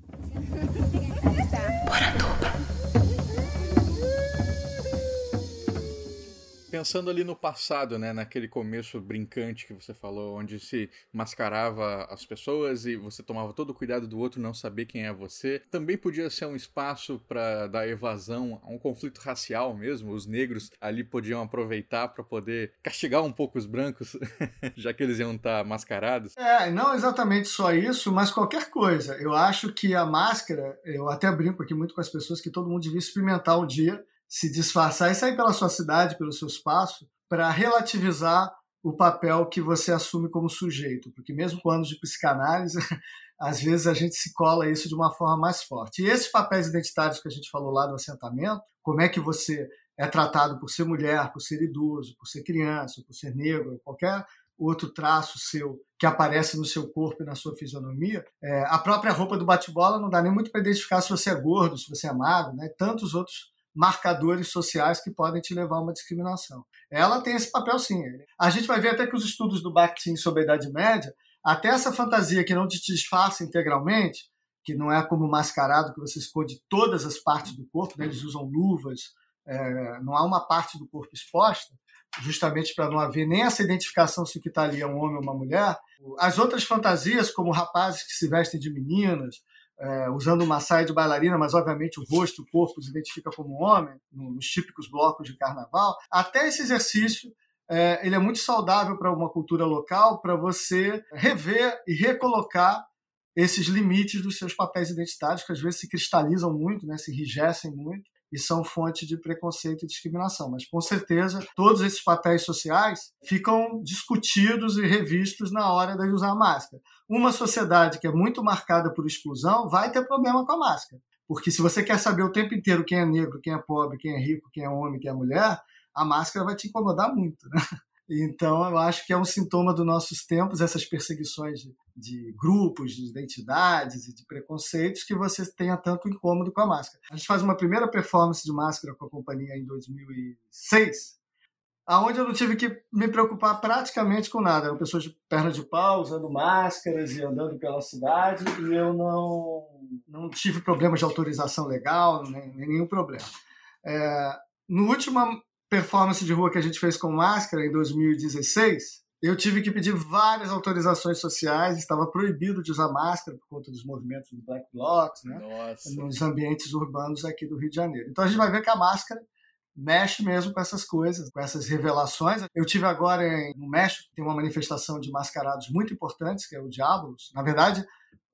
Speaker 2: Pensando ali no passado, né, naquele começo brincante que você falou, onde se mascarava as pessoas e você tomava todo o cuidado do outro não saber quem é você, também podia ser um espaço para dar evasão a um conflito racial mesmo. Os negros ali podiam aproveitar para poder castigar um pouco os brancos, [laughs] já que eles iam estar tá mascarados.
Speaker 5: É, não exatamente só isso, mas qualquer coisa. Eu acho que a máscara, eu até brinco aqui muito com as pessoas que todo mundo devia experimentar um dia se disfarçar e sair pela sua cidade, pelo seu espaço, para relativizar o papel que você assume como sujeito, porque mesmo com anos de psicanálise, [laughs] às vezes a gente se cola isso de uma forma mais forte. E esses papéis identitários que a gente falou lá do assentamento, como é que você é tratado por ser mulher, por ser idoso, por ser criança, por ser negro, qualquer outro traço seu que aparece no seu corpo e na sua fisionomia, é, a própria roupa do bate-bola não dá nem muito para identificar se você é gordo, se você é magro, né? tantos outros marcadores sociais que podem te levar a uma discriminação. Ela tem esse papel sim. A gente vai ver até que os estudos do Bakhtin sobre a Idade Média, até essa fantasia que não te disfarça integralmente, que não é como mascarado que você esconde todas as partes do corpo, né? eles usam luvas, é, não há uma parte do corpo exposta, justamente para não haver nem essa identificação se o que está ali é um homem ou uma mulher. As outras fantasias, como rapazes que se vestem de meninas, é, usando uma saia de bailarina, mas obviamente o rosto, o corpo se identifica como homem, nos típicos blocos de carnaval. Até esse exercício é, ele é muito saudável para uma cultura local, para você rever e recolocar esses limites dos seus papéis identitários, que às vezes se cristalizam muito, né, se enrijecem muito e são fonte de preconceito e discriminação. Mas, com certeza, todos esses papéis sociais ficam discutidos e revistos na hora de usar a máscara. Uma sociedade que é muito marcada por exclusão vai ter problema com a máscara. Porque se você quer saber o tempo inteiro quem é negro, quem é pobre, quem é rico, quem é homem, quem é mulher, a máscara vai te incomodar muito. Né? Então, eu acho que é um sintoma dos nossos tempos, essas perseguições de, de, grupos, de identidades e de preconceitos, que você tenha tanto incômodo com a máscara. A gente faz uma primeira performance de máscara com a companhia em 2006, aonde eu não tive que me preocupar praticamente com nada. Eram pessoas de perna de pau, usando máscaras e andando pela cidade, e eu não, não tive problemas de autorização legal, nem, nenhum problema. É, no último performance de rua que a gente fez com máscara em 2016, eu tive que pedir várias autorizações sociais, estava proibido de usar máscara por conta dos movimentos do Black Blocs, né? nos ambientes urbanos aqui do Rio de Janeiro. Então a gente vai ver que a máscara mexe mesmo com essas coisas, com essas revelações. Eu tive agora em, no México, tem uma manifestação de mascarados muito importantes, que é o Diablos. Na verdade,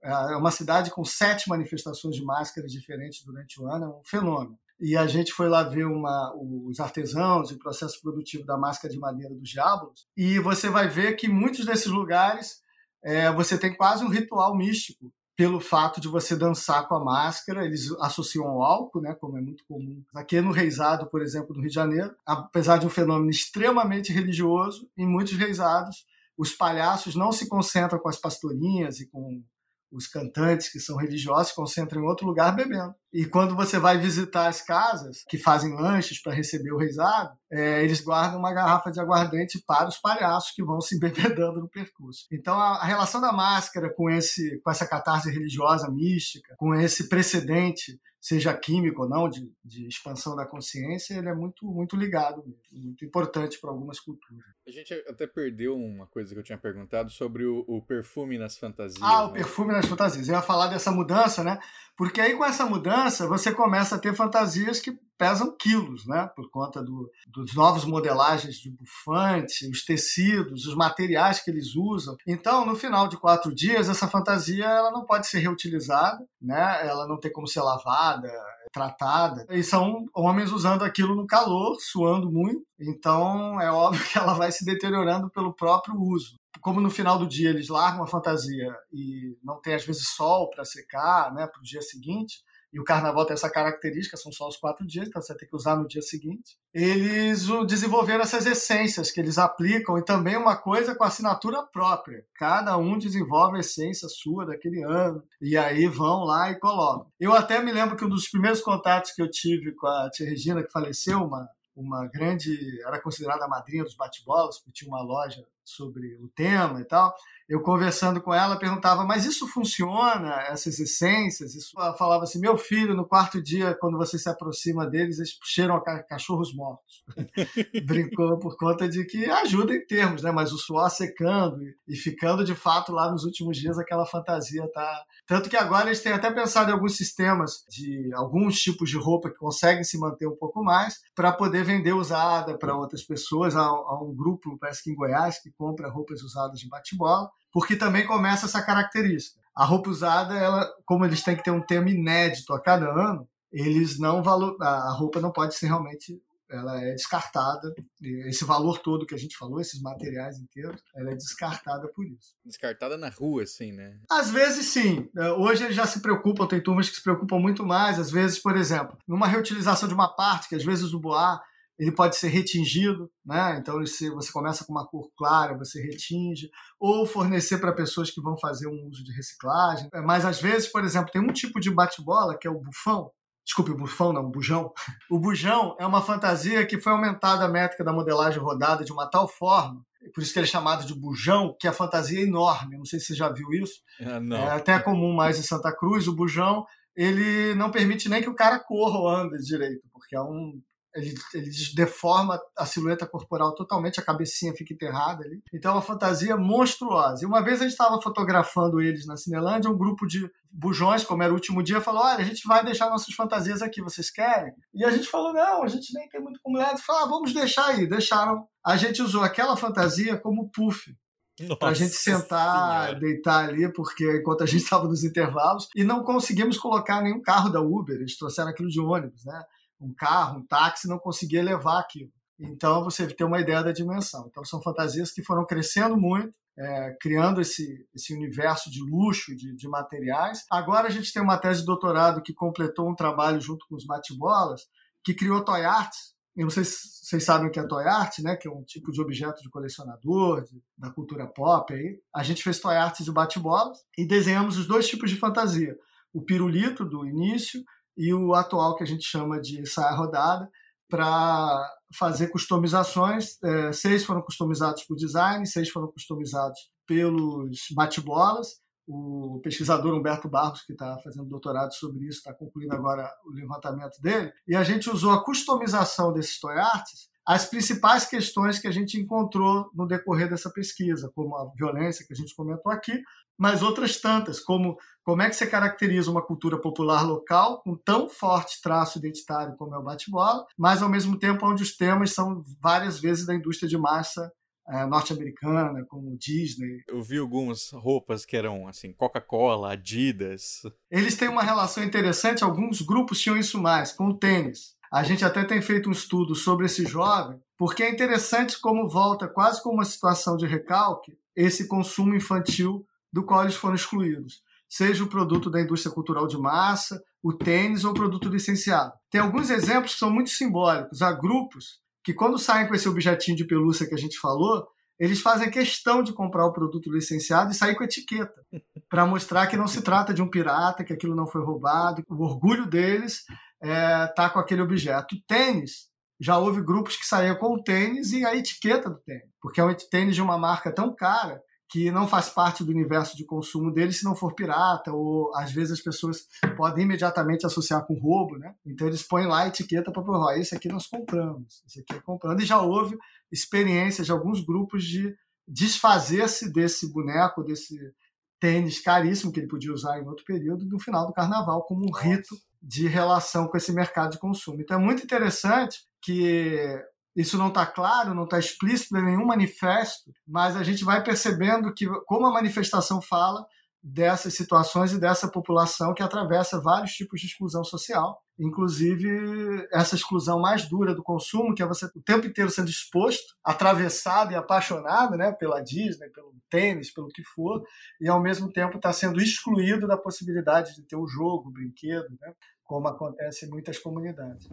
Speaker 5: é uma cidade com sete manifestações de máscaras diferentes durante o ano, é um fenômeno e a gente foi lá ver uma, os artesãos e o processo produtivo da máscara de madeira dos diabos, e você vai ver que muitos desses lugares é, você tem quase um ritual místico pelo fato de você dançar com a máscara, eles associam ao álcool, né, como é muito comum. Aqui no Reisado, por exemplo, no Rio de Janeiro, apesar de um fenômeno extremamente religioso, em muitos reisados, os palhaços não se concentram com as pastorinhas e com os cantantes que são religiosos se concentram em outro lugar bebendo. E quando você vai visitar as casas que fazem lanches para receber o reisado, é, eles guardam uma garrafa de aguardente para os palhaços que vão se embebedando no percurso. Então a, a relação da máscara com esse com essa catarse religiosa mística, com esse precedente seja químico ou não, de, de expansão da consciência, ele é muito, muito ligado, muito importante para algumas culturas.
Speaker 2: A gente até perdeu uma coisa que eu tinha perguntado sobre o, o perfume nas fantasias.
Speaker 5: Ah,
Speaker 2: né?
Speaker 5: o perfume nas fantasias. Eu ia falar dessa mudança, né? Porque aí com essa mudança você começa a ter fantasias que pesam quilos, né? Por conta do, dos novos modelagens de bufante, os tecidos, os materiais que eles usam. Então, no final de quatro dias, essa fantasia ela não pode ser reutilizada, né? Ela não tem como ser lavada, tratada. E são homens usando aquilo no calor, suando muito. Então, é óbvio [laughs] que ela vai se deteriorando pelo próprio uso como no final do dia eles largam a fantasia e não tem às vezes sol para secar, né, para o dia seguinte, e o carnaval tem essa característica, são só os quatro dias, então você ter que usar no dia seguinte. Eles desenvolveram essas essências que eles aplicam e também uma coisa com assinatura própria. Cada um desenvolve a essência sua daquele ano e aí vão lá e colocam. Eu até me lembro que um dos primeiros contatos que eu tive com a tia Regina, que faleceu, uma, uma grande, era considerada a madrinha dos bate-bolas, porque tinha uma loja sobre o tema e tal eu conversando com ela, perguntava, mas isso funciona, essas essências? Isso? Ela falava assim, meu filho, no quarto dia, quando você se aproxima deles, eles cheiram a cachorros mortos. [laughs] Brincou por conta de que ajuda em termos, né? mas o suor secando e, ficando, de fato, lá nos últimos dias, aquela fantasia tá... Tanto que agora eles têm até pensado em alguns sistemas de alguns tipos de roupa que conseguem se manter um pouco mais para poder vender usada para outras pessoas. Há, há um grupo, parece que em Goiás, que compra roupas usadas de bate-bola porque também começa essa característica. A roupa usada, ela, como eles têm que ter um tema inédito a cada ano, eles não valor, a roupa não pode ser realmente ela é descartada. Esse valor todo que a gente falou, esses materiais inteiros, ela é descartada por isso.
Speaker 2: Descartada na rua, assim, né?
Speaker 5: Às vezes sim. Hoje eles já se preocupam, tem turmas que se preocupam muito mais. Às vezes, por exemplo, numa reutilização de uma parte, que às vezes o boar ele pode ser retingido, né? Então você começa com uma cor clara, você retinge, ou fornecer para pessoas que vão fazer um uso de reciclagem. Mas às vezes, por exemplo, tem um tipo de bate-bola que é o bufão. Desculpe, o bufão não, bujão. [laughs] O bujão é uma fantasia que foi aumentada a métrica da modelagem rodada de uma tal forma, por isso que ele é chamado de bujão, que a fantasia é enorme. Não sei se você já viu isso.
Speaker 2: Ah, não.
Speaker 5: É até comum mais em Santa Cruz. O bujão ele não permite nem que o cara corra ou ande direito, porque é um ele, ele deforma a silhueta corporal totalmente, a cabecinha fica enterrada ali. Então é uma fantasia monstruosa. E uma vez a gente estava fotografando eles na Cinelândia, um grupo de bujões, como era o último dia, falou: olha, a gente vai deixar nossas fantasias aqui, vocês querem? E a gente falou: não, a gente nem tem muito como ler. Falou: ah, vamos deixar aí. Deixaram. A gente usou aquela fantasia como puff. Para a gente sentar, senhora. deitar ali, porque enquanto a gente estava nos intervalos, e não conseguimos colocar nenhum carro da Uber, eles trouxeram aquilo de ônibus, né? Um carro, um táxi, não conseguia levar aquilo. Então você tem uma ideia da dimensão. Então são fantasias que foram crescendo muito, é, criando esse, esse universo de luxo, de, de materiais. Agora a gente tem uma tese de doutorado que completou um trabalho junto com os bate-bolas, que criou toy arts. Eu não sei se vocês sabem o que é toy art, né? que é um tipo de objeto de colecionador, de, da cultura pop. Aí. A gente fez toy arts de bate-bolas e desenhamos os dois tipos de fantasia. O pirulito do início e o atual que a gente chama de saia rodada, para fazer customizações. É, seis foram customizados por design, seis foram customizados pelos bate-bolas. O pesquisador Humberto Barros, que está fazendo doutorado sobre isso, está concluindo agora o levantamento dele. E a gente usou a customização desses toy arts as principais questões que a gente encontrou no decorrer dessa pesquisa, como a violência que a gente comentou aqui, mas outras tantas, como como é que você caracteriza uma cultura popular local com tão forte traço identitário como é o bate-bola, mas ao mesmo tempo onde os temas são várias vezes da indústria de massa é, norte-americana, como Disney.
Speaker 2: Eu vi algumas roupas que eram assim, Coca-Cola, Adidas.
Speaker 5: Eles têm uma relação interessante, alguns grupos tinham isso mais, com o tênis. A gente até tem feito um estudo sobre esse jovem, porque é interessante como volta quase como uma situação de recalque esse consumo infantil do qual eles foram excluídos, seja o produto da indústria cultural de massa, o tênis ou o produto licenciado. Tem alguns exemplos que são muito simbólicos. Há grupos que, quando saem com esse objetinho de pelúcia que a gente falou, eles fazem questão de comprar o produto licenciado e sair com etiqueta, para mostrar que não se trata de um pirata, que aquilo não foi roubado. O orgulho deles é tá com aquele objeto. O tênis, já houve grupos que saíam com o tênis e a etiqueta do tênis, porque é um tênis de uma marca tão cara que não faz parte do universo de consumo dele se não for pirata, ou às vezes as pessoas podem imediatamente associar com roubo, né? Então eles põem lá a etiqueta para provar, esse aqui nós compramos, esse aqui é comprando, e já houve experiências de alguns grupos de desfazer-se desse boneco, desse tênis caríssimo que ele podia usar em outro período, no final do carnaval, como um Nossa. rito de relação com esse mercado de consumo. Então é muito interessante que isso não está claro, não está explícito em nenhum manifesto, mas a gente vai percebendo que como a manifestação fala dessas situações e dessa população que atravessa vários tipos de exclusão social, inclusive essa exclusão mais dura do consumo, que é você o tempo inteiro sendo exposto, atravessado e apaixonado né, pela Disney, pelo tênis, pelo que for, e ao mesmo tempo está sendo excluído da possibilidade de ter o jogo, o brinquedo, né, como acontece em muitas comunidades.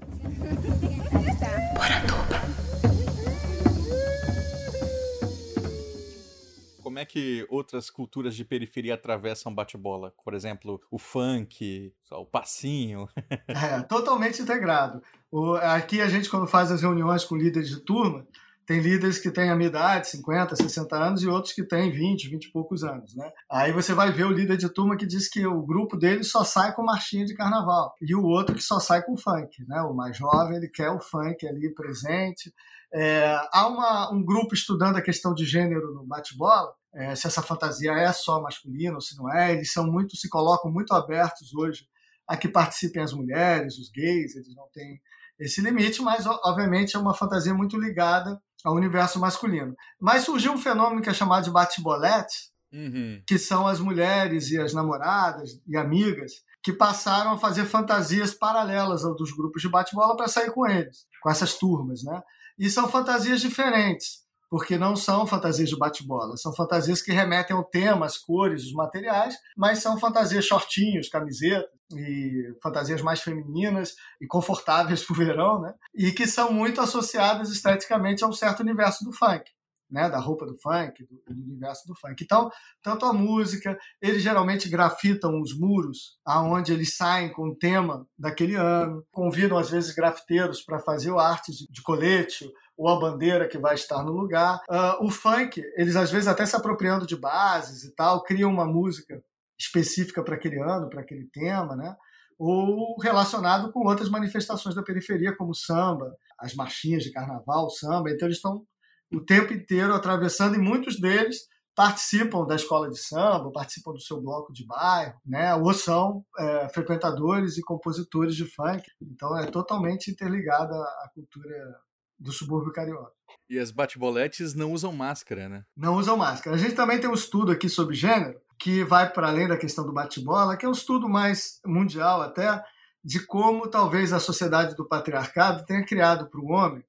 Speaker 2: Como é que outras culturas de periferia atravessam bate-bola? Por exemplo, o funk, o passinho. [laughs]
Speaker 5: É, totalmente integrado. O, aqui a gente, quando faz as reuniões com líderes de turma, tem líderes que têm a minha idade, 50, 60 anos, e outros que têm 20, 20 e poucos anos. Né? Aí você vai ver o líder de turma que diz que o grupo dele só sai com marchinha de carnaval, e o outro que só sai com funk. Né? O mais jovem ele quer o funk ali presente. É, há uma, um grupo estudando a questão de gênero no bate-bola, é, se essa fantasia é só masculina ou se não é. Eles são muito, se colocam muito abertos hoje a que participem as mulheres, os gays, eles não têm esse limite, mas obviamente é uma fantasia muito ligada ao universo masculino. Mas surgiu um fenômeno que é chamado de bate-bolete, uhum. que são as mulheres e as namoradas e amigas que passaram a fazer fantasias paralelas aos dos grupos de bate-bola para sair com eles, com essas turmas, né? E são fantasias diferentes, porque não são fantasias de bate-bola, são fantasias que remetem ao tema, as cores, os materiais, mas são fantasias shortinhos, camisetas, e fantasias mais femininas e confortáveis para o verão, né? E que são muito associadas esteticamente a um certo universo do funk. Né, da roupa do funk, do, do, universo do funk. Então, tanto a música, eles geralmente grafitam os muros aonde eles saem com o tema daquele ano, convidam às vezes grafiteiros para fazer o arte de, de, colete ou a bandeira que vai estar no lugar. Uh, o funk, eles às vezes até se apropriando de bases e tal, criam uma música específica para aquele ano, para aquele tema, né? ou relacionado com outras manifestações da periferia, como samba, as marchinhas de carnaval, samba. Então, eles estão o tempo inteiro atravessando, e muitos deles participam da escola de samba, participam do seu bloco de bairro, né? ou são é, frequentadores e compositores de funk. Então, é totalmente interligada à cultura do subúrbio carioca.
Speaker 2: E as bate-boletes não usam máscara, né?
Speaker 5: Não usam máscara. A gente também tem um estudo aqui sobre gênero, que vai para além da questão do bate-bola, que é um estudo mais mundial até, de como talvez a sociedade do patriarcado tenha criado para o homem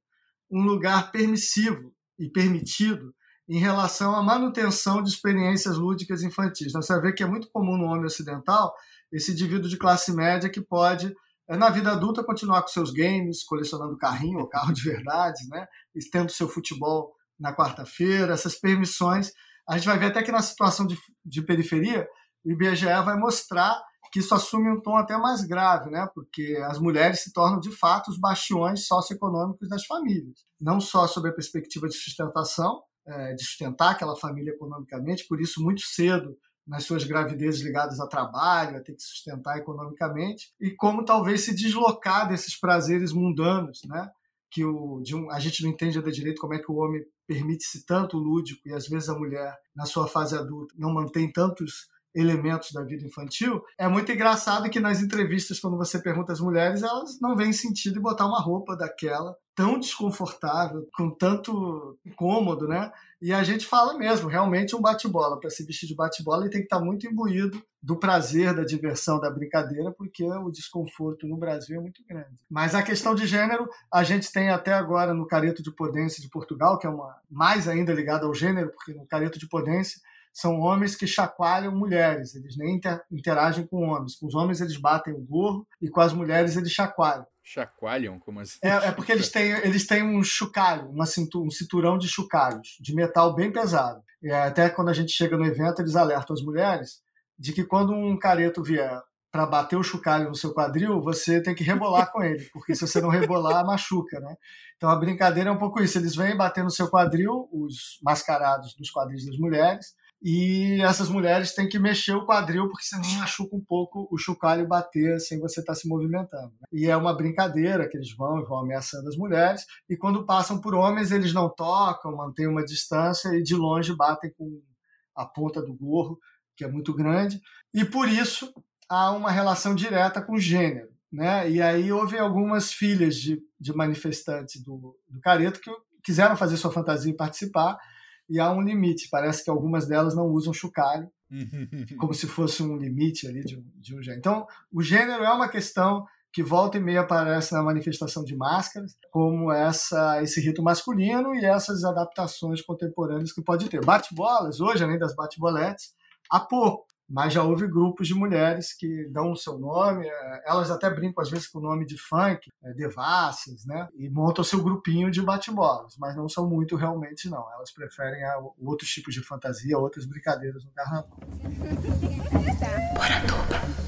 Speaker 5: um lugar permissivo e permitido em relação à manutenção de experiências lúdicas infantis. Então, você ver que é muito comum no homem ocidental esse indivíduo de classe média que pode, eh, na vida adulta, continuar com seus games, colecionando carrinho ou carro de verdade, né? e tendo seu futebol na quarta-feira, essas permissões a gente vai ver até que na situação de, de periferia, o IBGE vai mostrar que isso assume um tom até mais grave, né? porque as mulheres se tornam, de fato, os bastiões socioeconômicos das famílias. Não só sob a perspectiva de sustentação, é, de sustentar aquela família economicamente, por isso, muito cedo, nas suas gravidezes ligadas a trabalho, a ter que sustentar economicamente, e como talvez se deslocar desses prazeres mundanos, né? Que o, de um, a gente não entende da direito como é que o homem permite-se tanto lúdico e às vezes a mulher, na sua fase adulta, não mantém tantos elementos da vida infantil, é muito engraçado que nas entrevistas, quando você pergunta às mulheres, elas não veem sentido em botar uma roupa daquela tão desconfortável, com tanto incômodo, né? E a gente fala mesmo, realmente um bate-bola. Para se vestir de bate-bola, ele tem que estar tá muito imbuído do prazer, da diversão, da brincadeira, porque o desconforto no Brasil é muito grande. Mas a questão de gênero, a gente tem até agora no Careto de Podência de Portugal, que é uma mais ainda ligada ao gênero, porque no Careto de Podência são homens que chacoalham mulheres, eles nem interagem com homens. Com os homens eles batem o gorro e com as mulheres eles chacoalham.
Speaker 2: Chacoalham? Como assim?
Speaker 5: É, é porque eles têm, eles têm um chocalho, uma cintura, um cinturão de chocalhos, de metal bem pesado. E até quando a gente chega no evento, eles alertam as mulheres de que quando um careto vier para bater o chocalho no seu quadril, você tem que rebolar com ele, porque se você não rebolar, [laughs] machuca, né? Então a brincadeira é um pouco isso. Eles vêm bater no seu quadril, os mascarados dos quadris das mulheres, e essas mulheres têm que mexer o quadril porque senão machuca um pouco o chocalho bater sem você estar tá se movimentando. Né? E é uma brincadeira que eles vão e vão ameaçando as mulheres e quando passam por homens eles não tocam, mantêm uma distância e de longe batem com a ponta do gorro, que é muito grande, e por isso há uma relação direta com o gênero. né? E aí houve algumas filhas de, de manifestantes do, do Careto que quiseram fazer sua fantasia e participar, e há um limite. Parece que algumas delas não usam chocalho, [laughs] como se fosse um limite ali de, de um gênero. Então, o gênero é uma questão que volta e meia aparece na manifestação de máscaras, como essa esse rito masculino e essas adaptações contemporâneas que pode ter. Bate-bolas, hoje, além das bate-boletes, há pouco, mas já houve grupos de mulheres que dão o seu nome, é, elas até brincam às vezes com o nome de funk, é, devassas, né? E montam seu grupinho de bate-bolas, mas não são muito realmente, não. Elas preferem outros tipos de fantasia, outras brincadeiras no carnaval.
Speaker 2: Para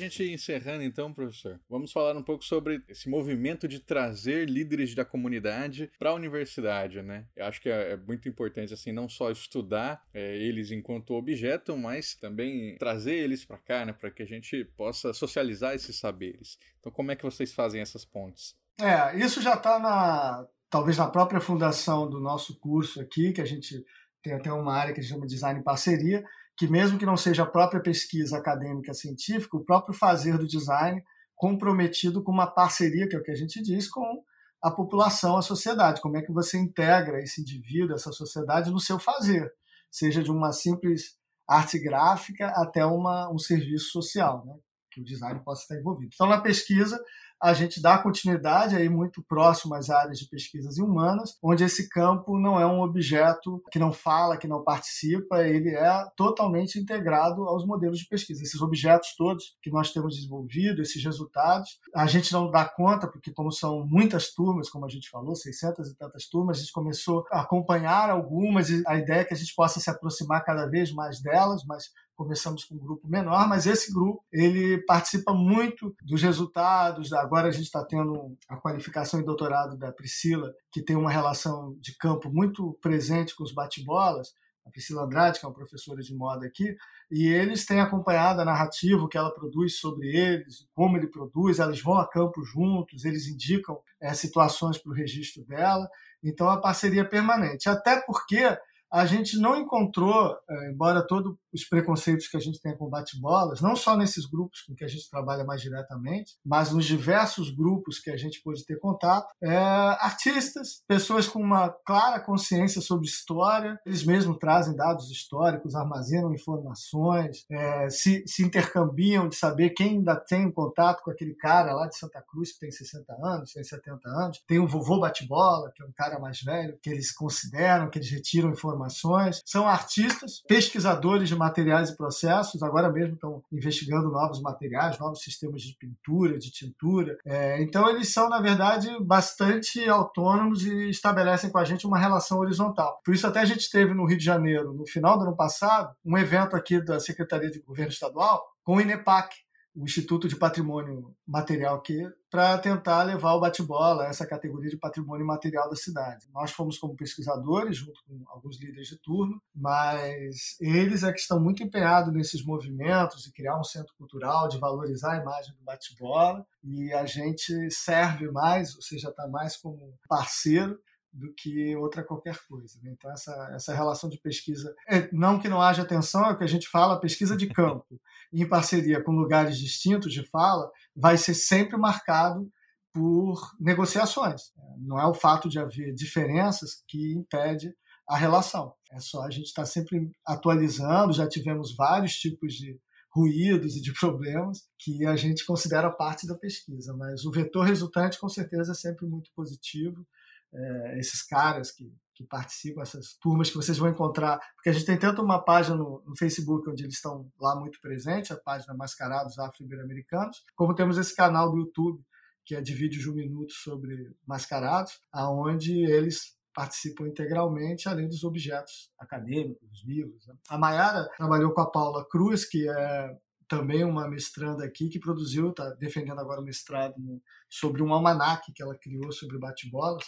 Speaker 2: gente encerrando, então, professor, vamos falar um pouco sobre esse movimento de trazer líderes da comunidade para a universidade, né? Eu acho que é, é, muito importante, assim, não só estudar é, eles enquanto objeto, mas também trazer eles para cá, né? Para que a gente possa socializar esses saberes. Então, como é que vocês fazem essas pontes?
Speaker 5: É, isso já está na talvez na própria fundação do nosso curso aqui, que a gente tem até uma área que a gente chama de design parceria, que mesmo que não seja a própria pesquisa acadêmica científica, o próprio fazer do design comprometido com uma parceria, que é o que a gente diz, com a população, a sociedade. Como é que você integra esse indivíduo, essa sociedade no seu fazer, seja de uma simples arte gráfica até uma, um serviço social, né? que o design possa estar envolvido. Então, na pesquisa, a gente dá continuidade aí muito próximo às áreas de pesquisas humanas, onde esse campo não é um objeto que não fala, que não participa, ele é totalmente integrado aos modelos de pesquisa. Esses objetos todos que nós temos desenvolvido, esses resultados, a gente não dá conta, porque como são muitas turmas, como a gente falou, 600 e tantas turmas, a gente começou a acompanhar algumas e a ideia é que a gente possa se aproximar cada vez mais delas, mas começamos com um grupo menor, mas esse grupo ele participa muito dos resultados. Agora a gente está tendo a qualificação em doutorado da Priscila, que tem uma relação de campo muito presente com os bate-bolas. A Priscila Andrade, que é uma professora de moda aqui, e eles têm acompanhado a narrativa que ela produz sobre eles, como ele produz, elas vão a campo juntos, eles indicam é, situações para o registro dela. Então, a parceria é permanente. Até porque a gente não encontrou, é, embora todos os preconceitos que a gente tem com bate-bolas, não só nesses grupos com que a gente trabalha mais diretamente, mas nos diversos grupos que a gente pôde ter contato, é, artistas, pessoas com uma clara consciência sobre história, eles mesmos trazem dados históricos, armazenam informações, é, se, se intercambiam de saber quem ainda tem contato com aquele cara lá de Santa Cruz que tem 60 anos, tem 70 anos, tem o vovô bate-bola, que é um cara mais velho, que eles consideram, que eles retiram informações, são artistas, pesquisadores de materiais e processos, agora mesmo estão investigando novos materiais, novos sistemas de pintura, de tintura. É, então, eles são, na verdade, bastante autônomos e estabelecem com a gente uma relação horizontal. Por isso, até a gente teve no Rio de Janeiro, no final do ano passado, um evento aqui da Secretaria de Governo Estadual com o INEPAC, o Instituto de Patrimônio Material aqui para tentar levar o bate-bola a essa categoria de patrimônio material da cidade. Nós fomos como pesquisadores, junto com alguns líderes de turno, mas eles é que estão muito empenhados nesses movimentos de criar um centro cultural, de valorizar a imagem do bate-bola, e a gente serve mais, ou seja, está mais como parceiro do que outra qualquer coisa. Né? Então, essa, essa relação de pesquisa, é, não que não haja atenção, é o que a gente fala, pesquisa de campo, [laughs] em parceria com lugares distintos de fala, vai ser sempre marcado por negociações. Não é o fato de haver diferenças que impede a relação. É só a gente estar tá sempre atualizando, já tivemos vários tipos de ruídos e de problemas que a gente considera parte da pesquisa, mas o vetor resultante com certeza é sempre muito positivo é, esses caras que, que participam, essas turmas que vocês vão encontrar, porque a gente tem tanto uma página no, no Facebook onde eles estão lá muito presentes, a página Mascarados Afro-Ibero-Americanos, como temos esse canal do YouTube que é de vídeos de um minuto sobre mascarados, aonde eles participam integralmente, além dos objetos acadêmicos, livros. Né? A Mayara trabalhou com a Paula Cruz, que é também uma mestranda aqui que produziu, está defendendo agora o mestrado no, sobre um almanaque que ela criou sobre bate-bolas,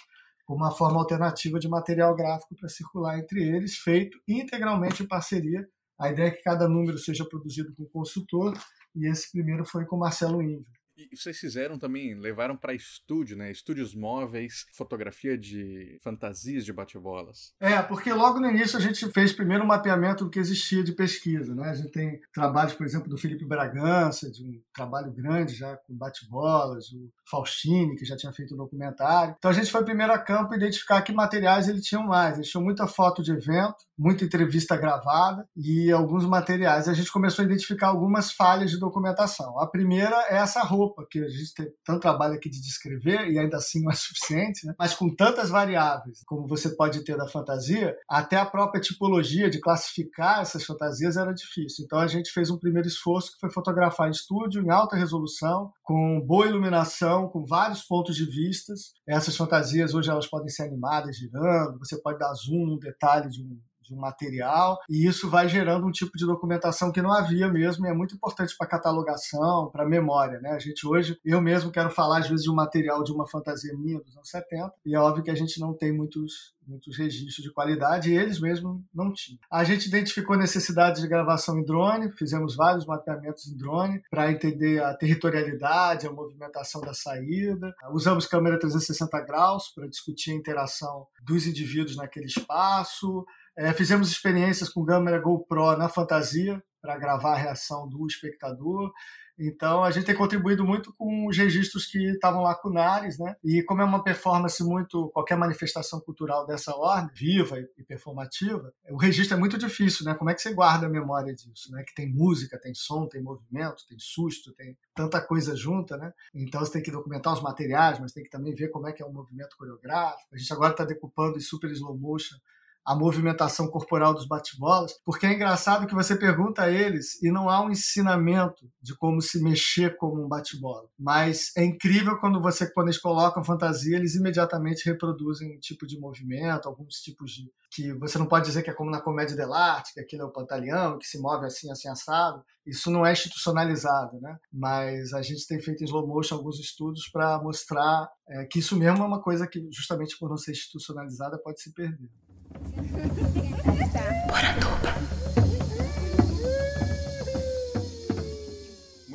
Speaker 5: uma forma alternativa de material gráfico para circular entre eles, feito integralmente em parceria. A ideia é que cada número seja produzido com o consultor, e esse primeiro foi com Marcelo Índio.
Speaker 2: E vocês fizeram também, levaram para estúdio, né? Estúdios móveis, fotografia de fantasias de bate-bolas.
Speaker 5: É, porque logo no início a gente fez primeiro um mapeamento do que existia de pesquisa, né? A gente tem trabalhos, por exemplo, do Felipe Bragança, de um trabalho grande já com bate-bolas, o Faustini, que já tinha feito um documentário. Então a gente foi primeiro a campo identificar que materiais ele tinha mais. Eles tinham muita foto de evento, muita entrevista gravada e alguns materiais. A gente começou a identificar algumas falhas de documentação. A primeira é essa roupa, que a gente tem tanto trabalho aqui de descrever e ainda assim não é suficiente, né? mas com tantas variáveis como você pode ter da fantasia, até a própria tipologia de classificar essas fantasias era difícil. Então a gente fez um primeiro esforço que foi fotografar em estúdio, em alta resolução, com boa iluminação, com vários pontos de vistas. Essas fantasias hoje elas podem ser animadas, girando, você pode dar zoom no detalhe de um, de um material, e isso vai gerando um tipo de documentação que não havia mesmo, e é muito importante para catalogação, para memória. Né? A gente hoje, eu mesmo quero falar às vezes de um material de uma fantasia minha dos anos 70, e é óbvio que a gente não tem muitos, muitos registros de qualidade, e eles mesmos não tinham. A gente identificou necessidades de gravação em drone, fizemos vários mapeamentos em drone para entender a territorialidade, a movimentação da saída. Usamos câmera 360 graus para discutir a interação dos indivíduos naquele espaço. É, fizemos experiências com câmera GoPro na fantasia para gravar a reação do espectador. Então a gente tem contribuído muito com os registros que estavam lacunares, né? E como é uma performance muito qualquer manifestação cultural dessa ordem, viva e performativa, o registro é muito difícil, né? Como é que você guarda a memória disso, né? Que tem música, tem som, tem movimento, tem susto, tem tanta coisa junta, né? Então você tem que documentar os materiais, mas tem que também ver como é que é o movimento coreográfico. A gente agora está decupando em super slow motion a movimentação corporal dos bate-bolas, porque é engraçado que você pergunta a eles e não há um ensinamento de como se mexer como um bate-bola. Mas é incrível quando você quando eles colocam fantasia, eles imediatamente reproduzem um tipo de movimento, alguns tipos de que você não pode dizer que é como na comédia dell'arte, que aquilo é o pantaleão, que se move assim, assim, assado. Isso não é institucionalizado, né? Mas a gente tem feito em slow motion alguns estudos para mostrar é, que isso mesmo é uma coisa que, justamente por não ser institucionalizada, pode se perder.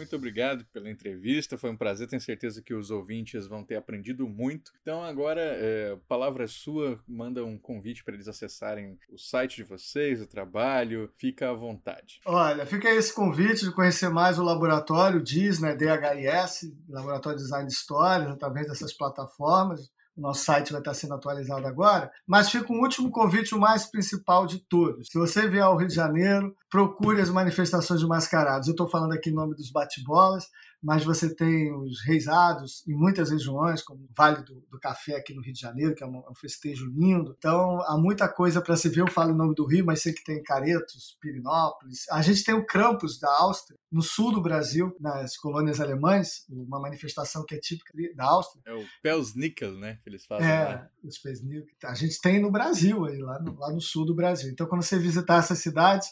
Speaker 2: Muito obrigado pela entrevista, foi um prazer, tenho certeza que os ouvintes vão ter aprendido muito. Então agora, é, palavra é sua, manda um convite para eles acessarem o site de vocês, o trabalho, fica à vontade.
Speaker 5: Olha, fica esse convite de conhecer mais o laboratório DIS, né, DHIS, Laboratório de Design de Histórias, através dessas plataformas. Nosso site vai estar sendo atualizado agora. Mas fica um último convite, o mais principal de todos. Se você vier ao Rio de Janeiro, procure as manifestações de mascarados. Eu estou falando aqui em nome dos bate-bolas, mas você tem os reisados em muitas regiões, como o Vale do, do Café aqui no Rio de Janeiro, que é um, é um festejo lindo. Então, há muita coisa para se ver. Eu falo em nome do Rio, mas sei que tem Caretos, Pirinópolis. A gente tem o Krampus da Áustria, no sul do Brasil, nas colônias alemães, uma manifestação que é típica da Áustria.
Speaker 2: É o Pelsnickel, né, que eles fazem
Speaker 5: é,
Speaker 2: lá.
Speaker 5: os Pelsnickel. A gente tem no Brasil, aí, lá, no, lá no sul do Brasil. Então, quando você visitar essas cidades,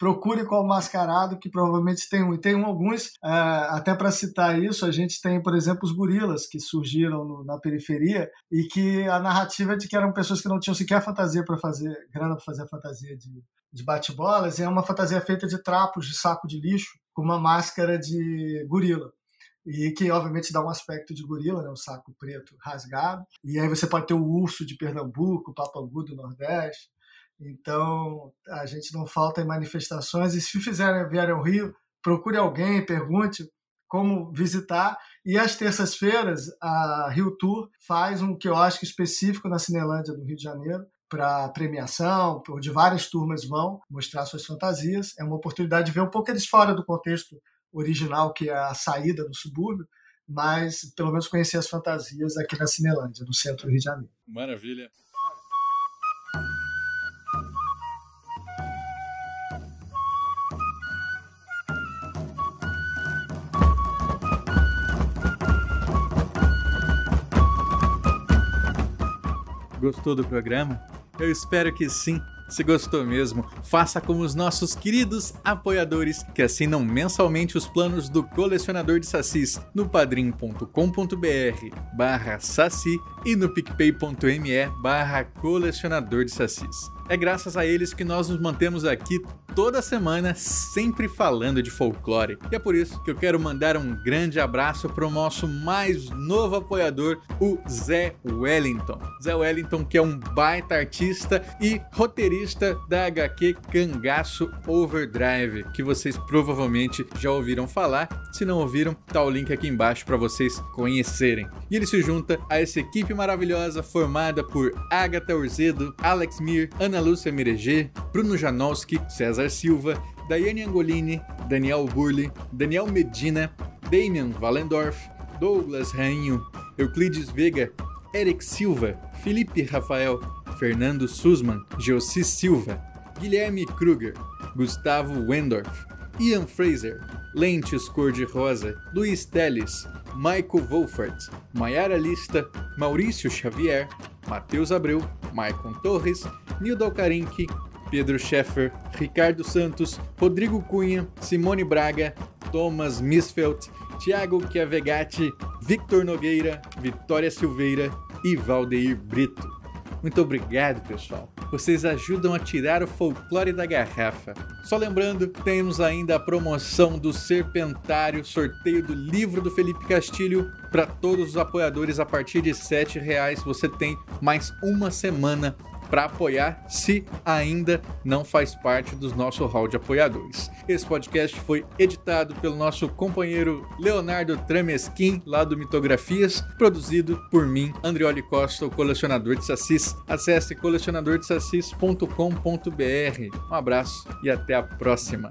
Speaker 5: procure qual mascarado, que provavelmente tem um. E tem alguns, uh, até para citar isso, a gente tem, por exemplo, os gorilas, que surgiram no, na periferia e que a narrativa é de que eram pessoas que não tinham sequer fantasia para fazer, grana para fazer a fantasia de, de bate-bolas, e é uma fantasia feita de trapos de saco de lixo, com uma máscara de gorila e que obviamente dá um aspecto de gorila, né, um saco preto rasgado. E aí você pode ter o urso de Pernambuco, o papangu do Nordeste. Então, a gente não falta em manifestações. E se fizerem vierem ao Rio, procure alguém, pergunte como visitar. E às terças-feiras, a Rio Tour faz um quiosque específico na Cinelândia do Rio de Janeiro para premiação, onde várias turmas vão mostrar suas fantasias. É uma oportunidade de ver um pouco eles fora do contexto original, que é a saída do subúrbio, mas pelo menos conhecer as fantasias aqui na Cinelândia, no centro do Rio de Janeiro.
Speaker 2: Maravilha. Gostou do programa? Eu espero que sim. Se gostou mesmo, faça como os nossos queridos apoiadores que assinam mensalmente os planos do colecionador de sacis no padrim.com.br barra saci e no picpay.me barra colecionador de sacis. É graças a eles que nós nos mantemos aqui toda semana, sempre falando de folclore. E é por isso que eu quero mandar um grande abraço para o nosso mais novo apoiador, o Zé Wellington. Zé Wellington, que é um baita artista e roteirista da HQ Cangaço Overdrive, que vocês provavelmente já ouviram falar. Se não ouviram, tá o link aqui embaixo para vocês conhecerem. E ele se junta a essa equipe maravilhosa formada por Agatha Urzedo, Alex Mir, Ana Lúcia Mireger, Bruno Janowski, César Silva, Daiane Angolini, Daniel Burli, Daniel Medina, Damian Valendorf, Douglas Rainho, Euclides Vega, Eric Silva, Felipe Rafael, Fernando Sussman, Josi Silva, Guilherme Kruger, Gustavo Wendorf, Ian Fraser, Lentes Cor-de-Rosa, Luiz Teles, Michael Wolfert, Maiara Lista, Maurício Xavier, Matheus Abreu, Maicon Torres, Nildo Alcarinque, Pedro Scheffer, Ricardo Santos, Rodrigo Cunha, Simone Braga, Thomas Misfeld, Thiago Chiavegatti, Victor Nogueira, Vitória Silveira e Valdeir Brito. Muito obrigado, pessoal. Vocês ajudam a tirar o folclore da garrafa. Só lembrando, temos ainda a promoção do Serpentário, sorteio do livro do Felipe Castilho para todos os apoiadores a partir de R$ reais. Você tem mais uma semana para apoiar se ainda não faz parte do nosso hall de apoiadores. Esse podcast foi editado pelo nosso companheiro Leonardo Tramesquim, lá do Mitografias, produzido por mim, Andrioli Costa, o colecionador de sacis. Acesse colecionadordesassis.com.br. Um abraço e até a próxima.